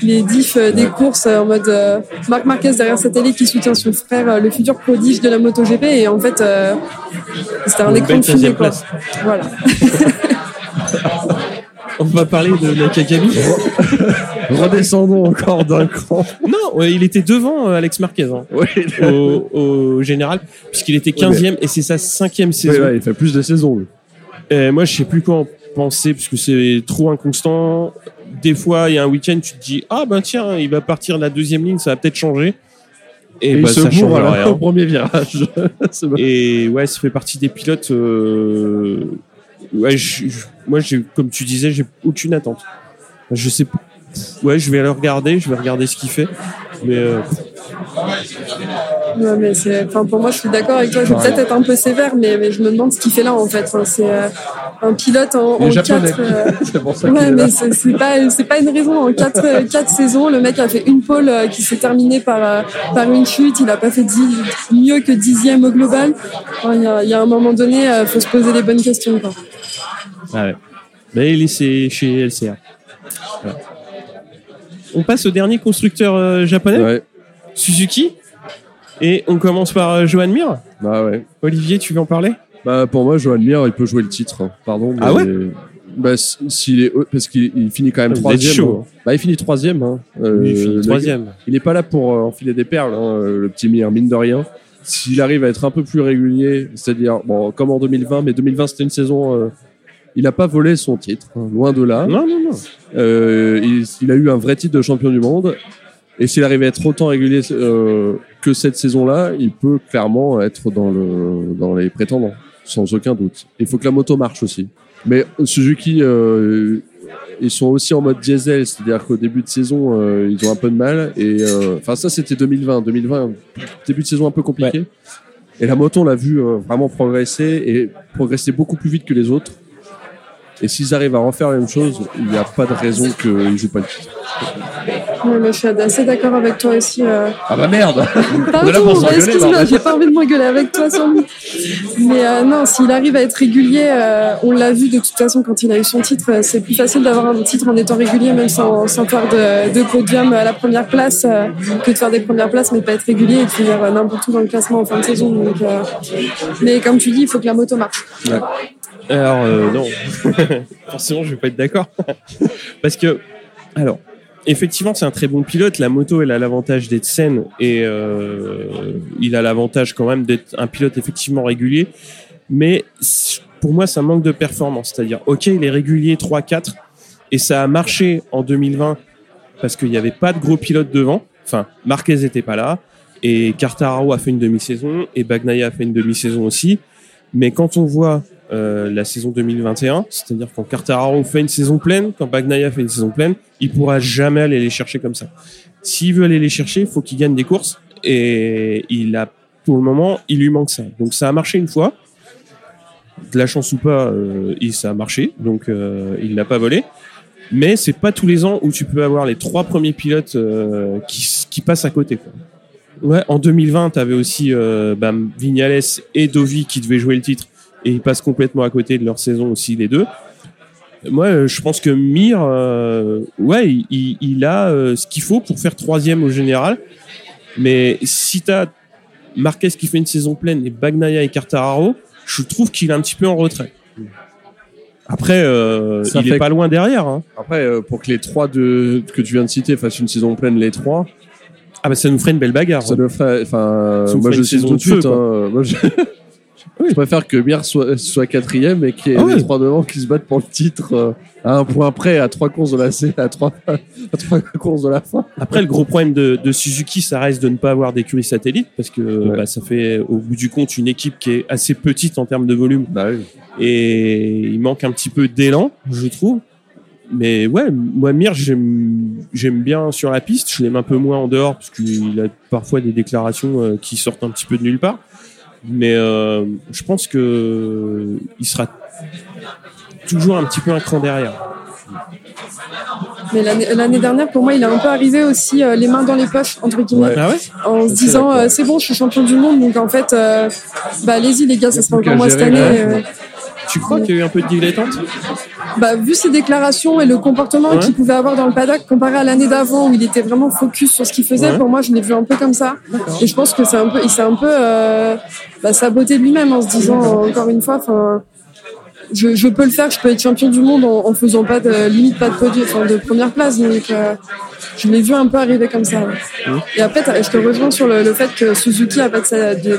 les diffs euh, des courses euh, en mode euh, Marc Marquez derrière sa télé qui soutient son frère, euh, le futur prodige de la MotoGP et en fait euh, c'était un Une écran de fumée 15e quoi. place. Voilà. On va parler de Nakagami. Redescendons encore d'un cran. non, il était devant euh, Alex Marquez hein, Oui, au, au général, puisqu'il était 15e et c'est sa cinquième saison. il fait plus de saisons. lui. Euh, moi, je sais plus quoi en penser parce que c'est trop inconstant. Des fois, il y a un week-end, tu te dis ah ben tiens, il va partir de la deuxième ligne, ça va peut-être changer. Et, Et bah, il se ça change bourre à la- rien. au premier virage. C'est bon. Et ouais, ça fait partie des pilotes. euh, Ouais, je- je- moi, j'ai, comme tu disais, j'ai aucune attente. Je sais pas. Ouais, je vais le regarder, je vais regarder ce qu'il fait. Mais euh, Ouais, mais c'est, enfin, pour moi, je suis d'accord avec toi. Je vais peut-être être un peu sévère, mais, mais je me demande ce qu'il fait là, en fait. Enfin, c'est euh, un pilote en, en quatre. euh, C'est pour ça qu'il Ouais, est là. mais c'est c'est pas, c'est pas une raison. En quatre, euh, quatre saisons, le mec a fait une pole euh, qui s'est terminée par, euh, par une chute. Il a pas fait dix, mieux que dixième au global. Enfin, Il y, a, y a un moment donné, euh, faut se poser les bonnes questions. Quoi. ah ouais. Mais il est c'est chez LCR. Voilà. On passe au dernier constructeur euh, japonais, Ouais. Suzuki. Et on commence par euh, Johan Mir. Bah ouais. Olivier, tu veux en parler? Bah pour moi, Johan Mir, il peut jouer le titre. hein. Pardon. Ah mais- Bah s- s'il est parce qu'il il finit quand même Vous êtes troisième. chaud. hein. Bah il finit troisième. Hein. Euh, il finit le- troisième. Il est pas là pour euh, enfiler des perles, hein, euh, le petit Mir, mine de rien. S'il arrive à être un peu plus régulier, c'est-à-dire bon comme en 2020, mais 2020 c'était une saison. euh, il a pas volé son titre, hein, loin de là. Non, non, non. Euh, il, il a eu un vrai titre de champion du monde. Et s'il arrive à être autant régulier euh, que cette saison-là, il peut clairement être dans, le, dans les prétendants, sans aucun doute. Il faut que la moto marche aussi. Mais Suzuki, euh, ils sont aussi en mode diesel, c'est-à-dire qu'au début de saison, euh, ils ont un peu de mal. Et euh, enfin, ça, c'était 2020. 2020, début de saison un peu compliqué. Et la moto, on l'a vu euh, vraiment progresser et progresser beaucoup plus vite que les autres. Et s'ils arrivent à refaire la même chose, il n'y a pas de raison qu'ils jouent pas le titre. Ouais, mais je suis assez d'accord avec toi aussi. Euh... Ah bah merde Pardon, excuse-moi, bordel. j'ai pas envie de m'engueuler avec toi sans lui. Mais euh, non, s'il arrive à être régulier, euh, on l'a vu de toute façon quand il a eu son titre, c'est plus facile d'avoir un titre en étant régulier, même sans, sans faire de, de podium à la première place, euh, que de faire des premières places, mais pas être régulier et de finir euh, n'importe où dans le classement en fin de saison. Donc, euh, Mais comme tu dis, il faut que la moto marche. Alors euh, non, forcément je vais pas être d'accord parce que alors effectivement c'est un très bon pilote. La moto elle a l'avantage d'être saine et euh, il a l'avantage quand même d'être un pilote effectivement régulier. Mais pour moi ça manque de performance. C'est-à-dire ok il est régulier 3-4 et ça a marché en 2020 parce qu'il n'y avait pas de gros pilotes devant. Enfin Marquez était pas là et Quartararo a fait une demi-saison et Bagnaia a fait une demi-saison aussi. Mais quand on voit euh, la saison 2021, c'est-à-dire quand Quartararo fait une saison pleine, quand Bagnaia fait une saison pleine, il pourra jamais aller les chercher comme ça. S'il veut aller les chercher, il faut qu'il gagne des courses et il a pour le moment, il lui manque ça. Donc ça a marché une fois. De la chance ou pas, euh, ça a marché, donc euh, il l'a pas volé. Mais c'est pas tous les ans où tu peux avoir les trois premiers pilotes euh, qui, passent à côté. Ouais, en 2020, tu avais aussi bah, Vignales et Dovi qui devaient jouer le titre et ils passent complètement à côté de leur saison aussi les deux. Moi, euh, je pense que Mir, euh, ouais, il, a euh, ce qu'il faut pour faire troisième au général. Mais si t'as Marquez qui fait une saison pleine et Bagnaia et Quartararo, je trouve qu'il est un petit peu en retrait. Après, euh, il est pas loin derrière. Hein. Après, pour que les trois de, que tu viens de citer fassent une saison pleine, les trois, Ah bah ça nous ferait une belle bagarre. ça le ferait. Enfin, Ça nous moi ferait je saison tout de suite. hein, moi, je... je préfère que Mir soit, soit quatrième et qu'il y ait Ah ouais. les trois devant qui se battent pour le titre euh, à un point près, à trois courses de la C, à trois, à trois courses de la fin. Après, le gros problème de, de Suzuki, ça reste de ne pas avoir d'écurie satellite parce que Ouais. bah, ça fait au bout du compte une équipe qui est assez petite en termes de volume Bah oui. et il manque un petit peu d'élan, je trouve. Mais ouais, moi Mir, j'aime j'aime bien sur la piste, je l'aime un peu moins en dehors parce qu'il a parfois des déclarations euh, qui sortent un petit peu de nulle part. Mais euh, je pense que il sera toujours un petit peu un cran derrière. Mais l'année dernière, pour moi, il est un peu arrivé aussi euh, les mains dans les poches, entre guillemets, Ouais. Ah ouais? En se disant euh, c'est bon, je suis champion du monde, donc en fait, euh, bah allez-y les gars, ça sera encore moi cette année. Tu crois qu'il y a eu un peu de dilettante bah, vu ses déclarations et le comportement Ouais. qu'il pouvait avoir dans le paddock comparé à l'année d'avant où il était vraiment focus sur ce qu'il faisait, Ouais. pour moi, je l'ai vu un peu comme ça. Et je pense que c'est un peu, il s'est un peu euh, bah, saboté lui-même en se disant encore une fois, enfin. Je, je peux le faire, je peux être champion du monde en, en faisant pas de limite pas de podium, enfin de première place. Donc euh, je l'ai vu un peu arriver comme ça. ouais. Et après, je te rejoins sur le, le fait que Suzuki a pas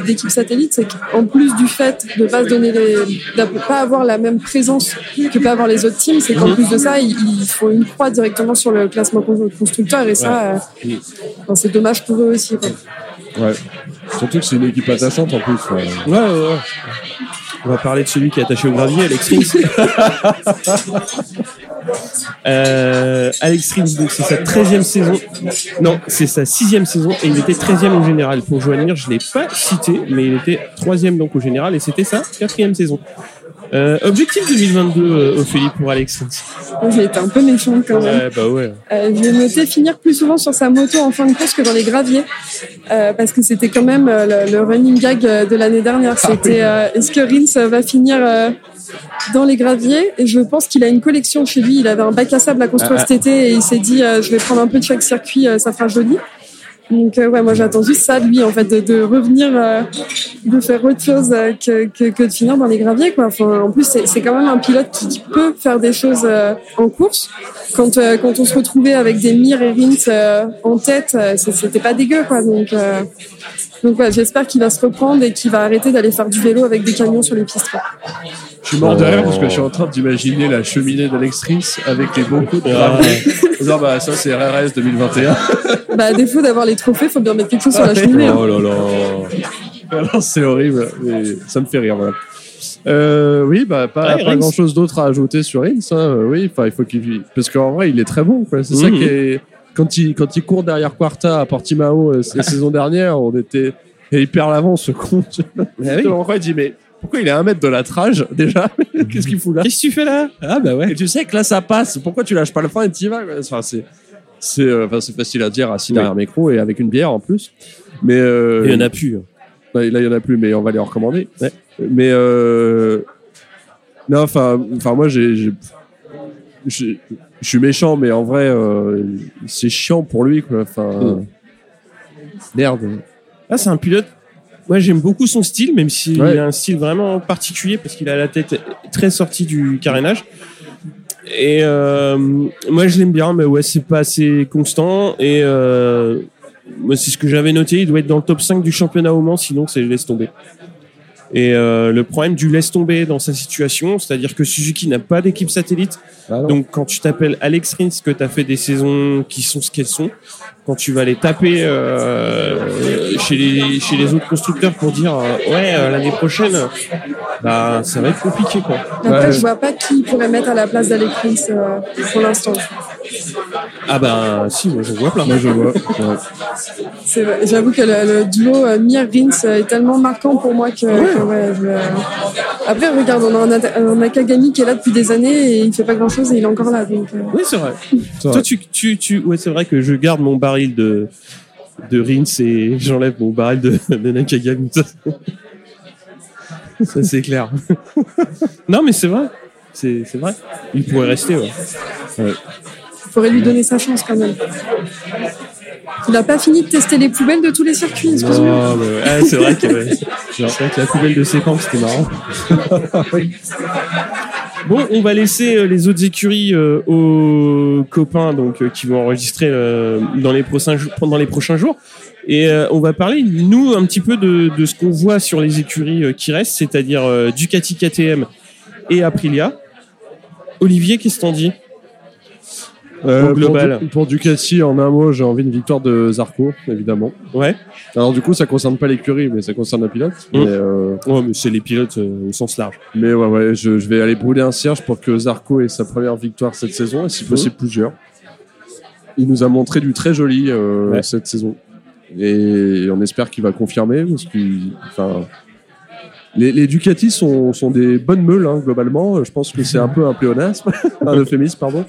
d'équipe satellite, c'est qu'en plus du fait de pas se donner les, de pas avoir la même présence que peuvent avoir les autres teams, c'est qu'en plus de ça, ils, ils font une croix directement sur le classement con- constructeur et ça, euh, enfin, c'est dommage pour eux aussi. Quoi. Ouais. Surtout que c'est une équipe attachante en plus. ouais. Ouais, ouais, ouais. On va parler de celui qui est attaché au gravier, Alex Rins. euh, Alex Rins, donc c'est sa 13e saison. Non, c'est sa sixième saison et il était 13e au général. Pour Joan Mir, je l'ai pas cité, mais il était troisième donc au général et c'était sa quatrième saison. Euh, objectif 2022, euh, Ophélie, pour Alex Rins. Moi, J'ai été un peu méchante quand même. Ouais, bah ouais. Euh, j'ai noté finir plus souvent sur sa moto en fin de course que dans les graviers, euh, parce que c'était quand même le, le running gag de l'année dernière. C'était euh, est-ce que Rins va finir dans les graviers? Et je pense qu'il a une collection chez lui. Il avait un bac à sable à construire Ah, cet été et il s'est dit je vais prendre un peu de chaque circuit, ça fera joli. Donc euh, ouais, moi j'attends juste ça de lui en fait, de, de revenir, euh, de faire autre chose euh, que, que, que de finir dans les graviers quoi. Enfin, en plus c'est quand même un pilote qui, peut faire des choses euh, en course. Quand euh, quand on se retrouvait avec des Mir et Rins euh, en tête, c'était pas dégueu quoi. Donc donc ouais, j'espère qu'il va se reprendre et qu'il va arrêter d'aller faire du vélo avec des camions sur les pistes. quoi. Je suis mort de rire parce que je suis en train d'imaginer la cheminée d'Alex Rins avec les bocaux de Ah. Dire, bah, ça, c'est RRS 2021. Bah à défaut d'avoir les trophées, faut bien mettre quelque chose sur la cheminée. hein. Oh là là. Alors, c'est horrible, mais ça me fait rire, voilà. Euh, oui, bah, pas, Ouais, pas Rins. grand chose d'autre à ajouter sur Rins, hein. Euh, Oui, enfin, il faut qu'il, parce qu'en vrai, il est très bon. C'est ça Mhm. qui est, quand il, quand il court derrière Quarta à Portimao euh, la saison dernière, on était, et il perd l'avance, ce con. Bah oui. En dit, mais pourquoi il est à un mètre de la trage, déjà? Qu'est-ce qu'il fout là? Qu'est-ce que tu fais là Ah bah ouais. Et tu sais que là, ça passe. Pourquoi tu lâches pas le frein et tu y vas Enfin, c'est c'est euh, enfin, c'est facile à dire assis Oui. derrière micro et avec une bière en plus. Mais euh, Il y en a plus. Là, là, il y en a plus, mais on va les recommander. Ouais. Mais euh, non, enfin, enfin, moi, j'ai- je suis méchant, mais en vrai, euh, c'est chiant pour lui, quoi. Enfin, Mm. merde. Ah, c'est un pilote. Moi, j'aime beaucoup son style, même s'il Ouais. a un style vraiment particulier parce qu'il a la tête très sortie du carénage. Et euh, moi, je l'aime bien, mais ouais, c'est pas assez constant. Et euh, moi, c'est ce que j'avais noté. Il doit être dans le top 5 du championnat au Mans, sinon c'est laisse tomber. Et euh, le problème du laisse tomber dans sa situation, c'est-à-dire que Suzuki n'a pas d'équipe satellite. Ah. Donc quand tu t'appelles Alex Rins, que tu as fait des saisons qui sont ce qu'elles sont, quand tu vas les taper euh, chez, les, chez les autres constructeurs pour dire euh, ouais euh, l'année prochaine, bah ça va être compliqué quoi. Après, Ouais. je vois pas qui pourrait mettre à la place d'Alex Rins euh, pour l'instant. Ah bah si, moi je vois plein. Moi, je vois. Ouais. J'avoue que le, le duo euh, Mir Rins euh, est tellement marquant pour moi que, que, ouais, je- après regarde on a un, un Nakagami qui est là depuis des années et il fait pas grand chose et il est encore là donc euh, Oui c'est vrai. C'est Toi vrai. tu, tu, tu ouais c'est vrai que je garde mon baril de de Rins et j'enlève mon baril de, de Nakagami. Ça, c'est clair. non mais c'est vrai. C'est c'est vrai. Il pourrait rester ouais. Faudrait lui donner sa chance quand même. Il a pas fini de tester les poubelles de tous les circuits, excuse-moi. Ah, c'est vrai que, que la poubelle de séquence, c'était marrant. Bon, on va laisser euh, les autres écuries euh, aux copains donc euh, qui vont enregistrer dans les prochains pendant les prochains jours. Et on va parler nous un petit peu de, ce qu'on voit sur les écuries qui restent, c'est-à-dire Ducati KTM et Aprilia. Olivier, qu'est-ce que t'en dis? Euh, global. Pour, pour Ducati, en un mot, j'ai envie d'une victoire de Zarco, évidemment. Ouais. Alors, du coup, ça concerne pas l'écurie, mais ça concerne la pilote. Mais, euh, Ouais, mais c'est les pilotes euh, au sens large. Mais ouais, ouais, je, je vais aller brûler un cierge pour que Zarco ait sa première victoire cette saison, et si possible plusieurs. Il nous a montré du très joli Ouais. cette saison. Et on espère qu'il va confirmer, parce qu'il enfin, les, les Ducati sont, sont des bonnes meules hein, globalement. Je pense que c'est un peu un pléonasme, un euphémisme pardon.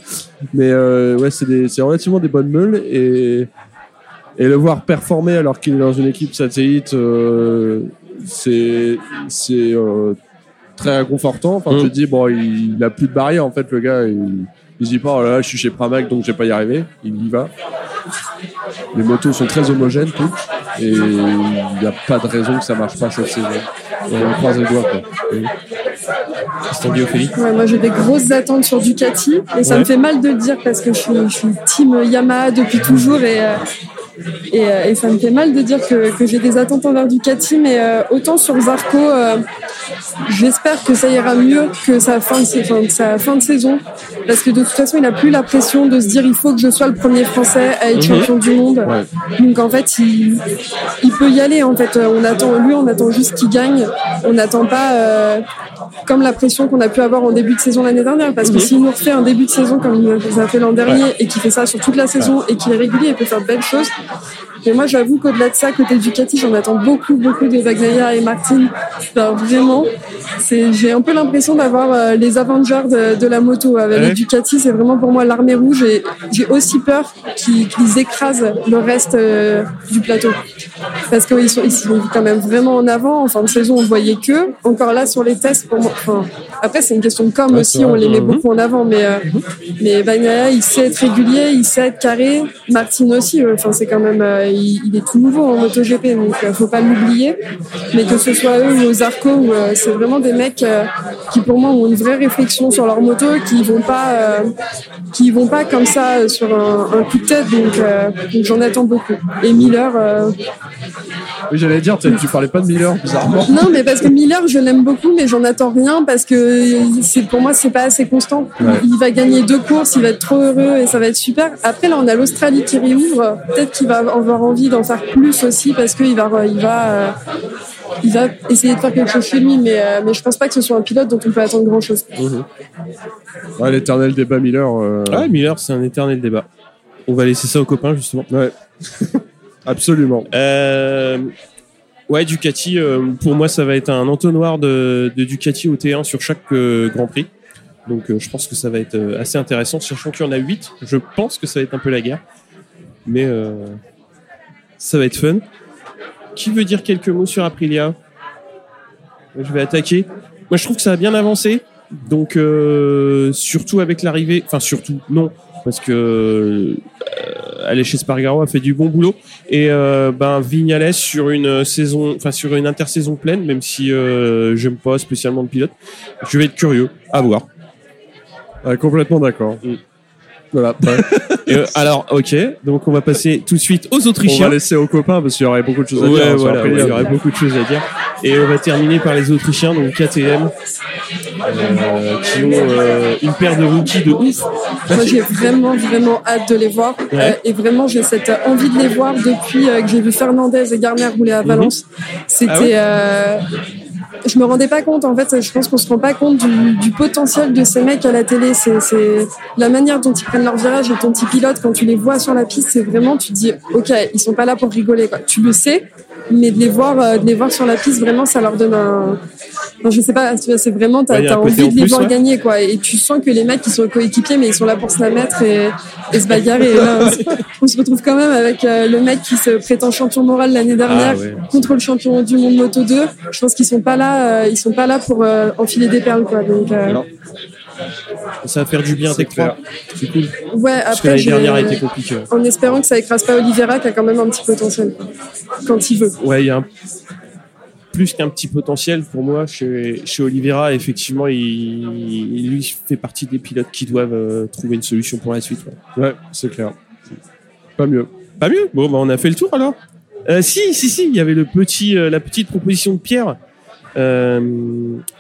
Mais euh, ouais, c'est relativement des bonnes meules et et le voir performer alors qu'il est dans une équipe satellite, euh, c'est c'est euh, très réconfortant. Enfin, Mm. tu te dis bon, il, il a plus de barrière en fait le gars. Il, il se dit pas oh là là, je suis chez Pramac donc je vais pas y arriver. Il y va. Les motos sont très homogènes toutes et il n'y a pas de raison que ça marche pas cette saison. On croise les doigts quoi. Ouais, moi j'ai des grosses attentes sur Ducati et ça Ouais. me fait mal de le dire parce que je suis, je suis team Yamaha depuis toujours et, euh, et, euh, et ça me fait mal de dire que, que j'ai des attentes envers Ducati mais euh, autant sur Zarco j'espère que ça ira mieux que sa fin de, sa- enfin, que sa fin de saison parce que de toute façon il a plus la pression de se dire il faut que je sois le premier français à être Mhm. champion du monde Ouais. donc en fait il, il peut y aller en fait Euh, on attend lui on attend juste qu'il gagne on n'attend pas euh, comme la pression qu'on a pu avoir en début de saison l'année dernière. Parce que Mhm. s'il nous refait un début de saison comme il nous a fait l'an dernier et qu'il fait ça sur toute la saison et qu'il est régulier, il peut faire de belles choses. Mais moi, j'avoue qu'au-delà de ça, côté Ducati, j'en attends beaucoup, beaucoup de Bagnaia et Martin. Enfin, vraiment, c'est, j'ai un peu l'impression d'avoir euh, les Avengers de, de la moto. Avec Ouais. les Ducati, c'est vraiment pour moi l'armée rouge et j'ai aussi peur qu'ils, qu'ils écrasent le reste euh, du plateau. Parce qu'ils sont, ils sont quand même vraiment en avant. En fin de saison, on voyait que. Encore là, sur les tests, pour moi, enfin, après, c'est une question de com Ouais, aussi, on les met Mhm. beaucoup en avant, mais, euh, mais Bagnaia, il sait être régulier, il sait être carré. Martin aussi, euh, enfin, c'est quand même, euh, il, il est tout nouveau en MotoGP, donc euh, faut pas l'oublier. Mais que ce soit eux ou aux Arco, euh, c'est vraiment des mecs euh, qui, pour moi, ont une vraie réflexion sur leur moto, qui vont pas, qui vont pas comme ça sur un, un coup de tête, donc, donc j'en attends beaucoup. Et Miller, Oui, j'allais dire, tu parlais pas de Miller bizarrement. non, mais parce que Miller, je l'aime beaucoup, mais j'en attends rien parce que c'est pour moi, c'est pas assez constant. Ouais. Il va gagner deux courses, il va être trop heureux et ça va être super. Après, là, on a l'Australie qui réouvre. Peut-être qu'il va avoir envie d'en faire plus aussi parce qu'il va, il va, euh, il va essayer de faire quelque chose chez lui, mais, euh, mais je pense pas que ce soit un pilote dont on peut attendre grand chose. Ouais, l'éternel débat Miller. euh, Ouais, Miller, c'est un éternel débat. On va laisser ça aux copains, justement. ouais. Absolument. Euh, ouais, Ducati, euh, pour moi, ça va être un entonnoir de, de Ducati au T1 sur chaque euh, Grand Prix. Donc, euh, je pense que ça va être euh, assez intéressant. Sachant qu'il y en a 8, je pense que ça va être un peu la guerre. Mais euh, ça va être fun. Qui veut dire quelques mots sur Aprilia? Je vais attaquer. Moi, je trouve que ça a bien avancé. Donc, euh, surtout avec l'arrivée... Enfin, surtout, non. Parce que euh, aller chez Spargaro a fait du bon boulot et euh, ben Vignales sur une saison enfin sur une intersaison pleine même si euh, j'aime pas spécialement le pilote je vais être curieux à voir complètement d'accord. Mm. Voilà. Ouais. Et, euh, alors ok donc on va passer tout de suite aux On va Autrichiens laisser aux copains parce qu'il y aurait beaucoup de choses à Ouais, dire. hein, voilà, ouais, il y aurait beaucoup de choses à dire et on va terminer par les Autrichiens donc KTM euh, qui ont euh, une paire de rookies de ouf Moi, j'ai vraiment, vraiment hâte de les voir. Ouais. Euh, et vraiment, j'ai cette envie de les voir depuis euh, que j'ai vu Fernandez et Garner rouler à Valence. C'était. Ah ouais euh, je me rendais pas compte, en fait, je pense qu'on se rend pas compte du, du potentiel de ces mecs à la télé. C'est, la manière dont ils prennent leur virage et ton petit pilote, quand tu les vois sur la piste, c'est vraiment, tu te dis, ok, ils sont pas là pour rigoler, quoi. Tu le sais, mais de les voir, euh, de les voir sur la piste, vraiment, ça leur donne un, enfin, je sais pas, c'est vraiment, t'as, Ouais, envie en de les plus, voir ouais. gagner, quoi. Et tu sens que les mecs, ils sont coéquipiers, mais ils sont là pour se la mettre et, et se bagarrer. Et là, on se retrouve quand même avec euh, le mec qui se prétend champion moral l'année dernière Ah ouais. contre le champion du monde Moto 2. Je pense qu'ils sont pas là, euh, ils sont pas là pour euh, enfiler des perles, quoi. Donc, euh, ça va faire du bien C'est Tech 3 c'est cool ouais, parce que après, l'année dernière a été compliquée en espérant que ça écrase pas Oliveira, qui a quand même un petit potentiel, quand il veut. Ouais, il y a un- plus qu'un petit potentiel pour moi chez, chez Oliveira. Effectivement, il, il- lui fait partie des pilotes qui doivent euh, trouver une solution pour la suite. ouais. Ouais, c'est clair. Pas mieux. Pas mieux? Bon, bah, on a fait le tour alors? Euh, si, si, si. Il y avait le petit, euh, la petite proposition de Pierre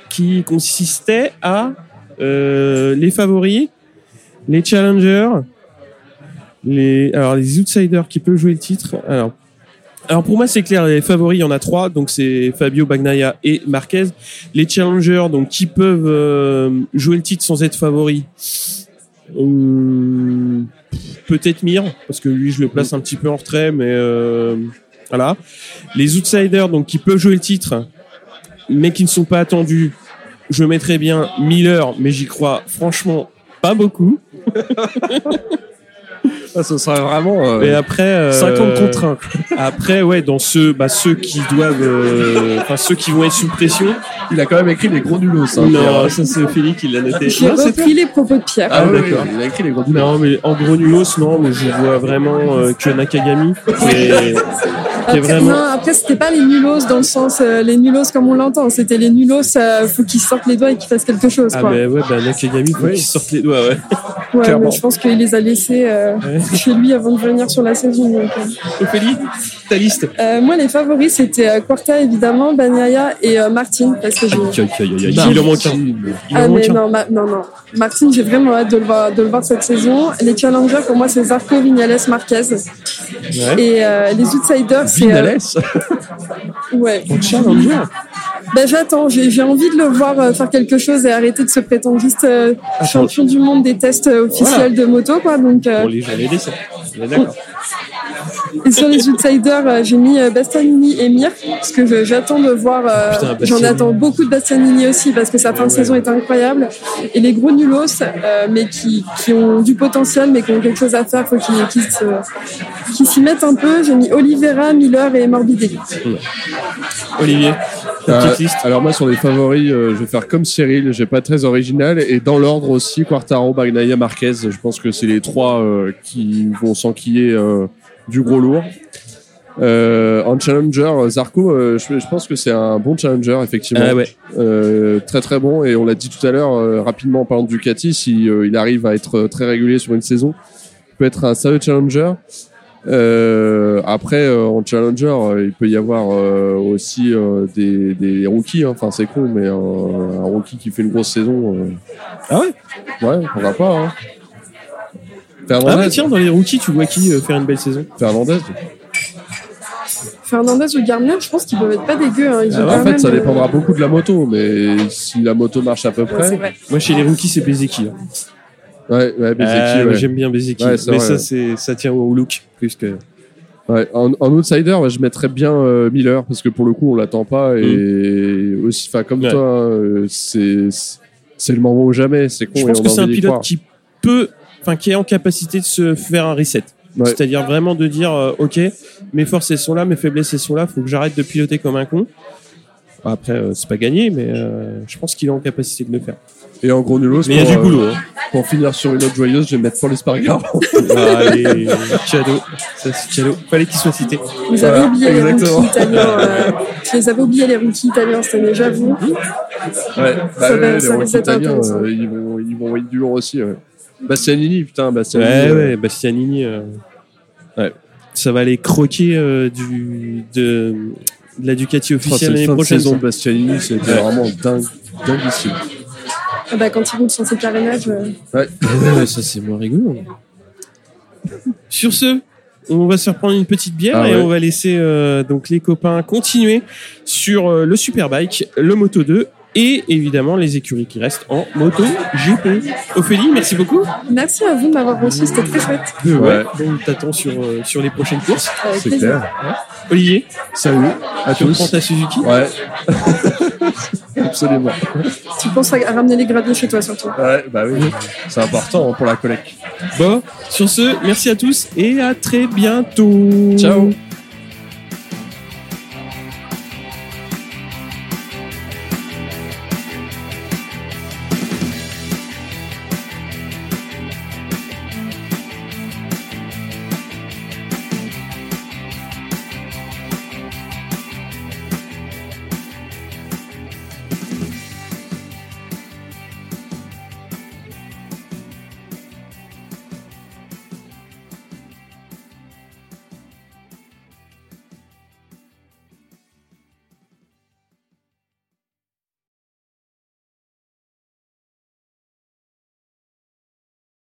qui consistait à euh, les favoris, les challengers, les alors les outsiders qui peuvent jouer le titre. Alors. Alors pour moi c'est clair, les favoris il y en a trois, donc c'est Fabio Bagnaia et Marquez. Les challengers donc qui peuvent euh, jouer le titre sans être favoris. Peut-être Mir parce que lui je le place un petit peu en retrait mais euh, voilà les outsiders donc qui peuvent jouer le titre mais qui ne sont pas attendus, je mettrais bien Miller, mais j'y crois franchement pas beaucoup. Ah, ce serait vraiment euh, Et après, euh, 50 contre 1. Après, ouais, dans ceux, bah, ceux qui doivent, euh, enfin ceux qui vont être sous pression. Il a quand même écrit les gros nulos. Hein, non, ça c'est Ophélie qui l'a noté. J'ai Non, c'est repris les propos de Pierre. Ah, oui, d'accord. oui, il a écrit les gros nulos. Non, mais en gros nulos, non, mais je vois vraiment euh, que Nakagami. Après, vraiment- non, après c'était pas les nulos dans le sens euh, les nulos comme on l'entend, c'était les nulos, euh, faut qu'ils sortent les doigts et qu'ils fassent quelque chose. Ah, Quoi. bah ouais, bah Nakagami, faut Oui. qu'il sorte les doigts, ouais. ouais, clairement. mais je pense qu'il les a laissés euh, Ouais. chez lui avant de venir sur la saison. donc, euh. Ophélie, ta liste. Euh, moi, les favoris c'était euh, Quarta évidemment, Banyaya et euh, Martin parce que j'ai. Aïe, aïe, aïe, aïe, aïe. Il en manque un. Il Ah mais non, ma- non, non. Martin, j'ai vraiment hâte de le voir, de le voir cette saison. Les challengers pour moi c'est Zarco, Vignales, Marquez Ouais. et euh, les outsiders c'est. Vinales ouais. En challenger. Ben j'attends, j'ai envie de le voir euh, faire quelque chose et arrêter de se prétendre juste euh, champion du monde des tests euh, officiels de moto quoi. Donc euh, Bon, les. On est d'accord. Et sur les outsiders, euh, j'ai mis euh, Bastianini et Mir parce que j'attends de voir. euh, Putain, J'en attends beaucoup de Bastianini aussi parce que sa fin de saison est incroyable et les gros nulos, euh, mais qui, qui ont du potentiel mais qui ont quelque chose à faire, faut qu'ils qu'ils se- qu'ils s'y mettent un peu. J'ai mis Oliveira, Miller et Morbidelli. Olivier, ta Euh, petite liste. alors moi sur les favoris, euh, je vais faire comme Cyril, j'ai pas très original et dans l'ordre aussi Quartaro, Bagnaia, Marquez. Je pense que c'est les trois euh, qui vont s'enquiller euh, du gros lourd. Euh, en challenger, Zarco, euh, je, je pense que c'est un bon challenger effectivement, Ah ouais. Euh, très très bon et on l'a dit tout à l'heure euh, rapidement en parlant de Ducati, si euh, il arrive à être euh, très régulier sur une saison, il peut être un sérieux challenger. Euh, après, euh, en challenger, euh, il peut y avoir euh, aussi euh, des, des rookies. hein. Enfin, c'est con, mais un, un rookie qui fait une grosse saison. euh, Ah ouais? Ouais, on va pas. Hein. Ah Fernandez, ouais, tiens, dans les rookies, tu vois qui euh, faire une belle saison Fernandez. Fernandez ou Gardner, je pense qu'ils peuvent être pas dégueux. Hein. Ils Ah, en quand fait, même, ça euh, dépendra beaucoup de la moto, mais si la moto marche à peu ouais, c'est près. vrai. Moi, chez les rookies, c'est Bezeki. hein. Ouais, ouais, Bezeki, Euh, ouais. J'aime bien Bezeki. Ouais, c'est mais vrai, ça, ouais. c'est, ça tient au look plus que. Ouais, en, en outsider, ouais, je mettrais bien euh, Miller parce que pour le coup, on l'attend pas et aussi, enfin comme Mm. Ouais. toi, euh, c'est c'est le moment ou jamais. C'est con. Je et pense on que a c'est un envie d'y pilote croire. qui peut, enfin, qui est en capacité de se faire un reset. Ouais. C'est-à-dire vraiment de dire, euh, ok, mes forces elles sont là, mes faiblesses elles sont là, faut que j'arrête de piloter comme un con. Après, euh, c'est pas gagné, mais euh, je pense qu'il est en capacité de le faire. Et en gros nulos. Mais il y a du euh, boulot. Hein. Pour finir sur une note joyeuse, je vais mettre Paul Espargaro. Allez, Chado, ça c'est Chado. Fallait qu'il soit cité. Vous avez Voilà, oublié les rookies italiens. euh, je les avais oubliés les rookies italiens cette année, j'avoue. Ouais, Ça bah, va- ouais, ça les Italiens, euh, ils vont, ils vont être du lourd aussi. Ouais. Bastianini, putain, Bastianini. Ouais, euh, ouais, Bastianini. euh, ouais. Ça va aller croquer euh, du, de, de la Ducati officielle cette l'année prochaine. saison de Bastianini, c'était Ouais. vraiment dingue, dinguissime. Ah bah, quand ils roulent sur ces carénages. euh, Ouais. Ouais, ça c'est moins rigolo. Sur ce, on va se reprendre une petite bière Ah et ouais. on va laisser euh, donc les copains continuer sur euh, le Superbike, le Moto 2 et évidemment les écuries qui restent en Moto GP. Ophélie, merci beaucoup. Merci à vous de m'avoir reçu, c'était très chouette. Ouais, Donc t'attends sur euh, sur les prochaines courses. C'est clair. Olivier, Salut à tu tous. ta Suzuki. Ouais. Absolument. Tu penses à à ramener les graviers chez toi surtout. Ouais, bah oui. C'est important pour la collecte. Bon, sur ce, merci à tous et à très bientôt. Ciao.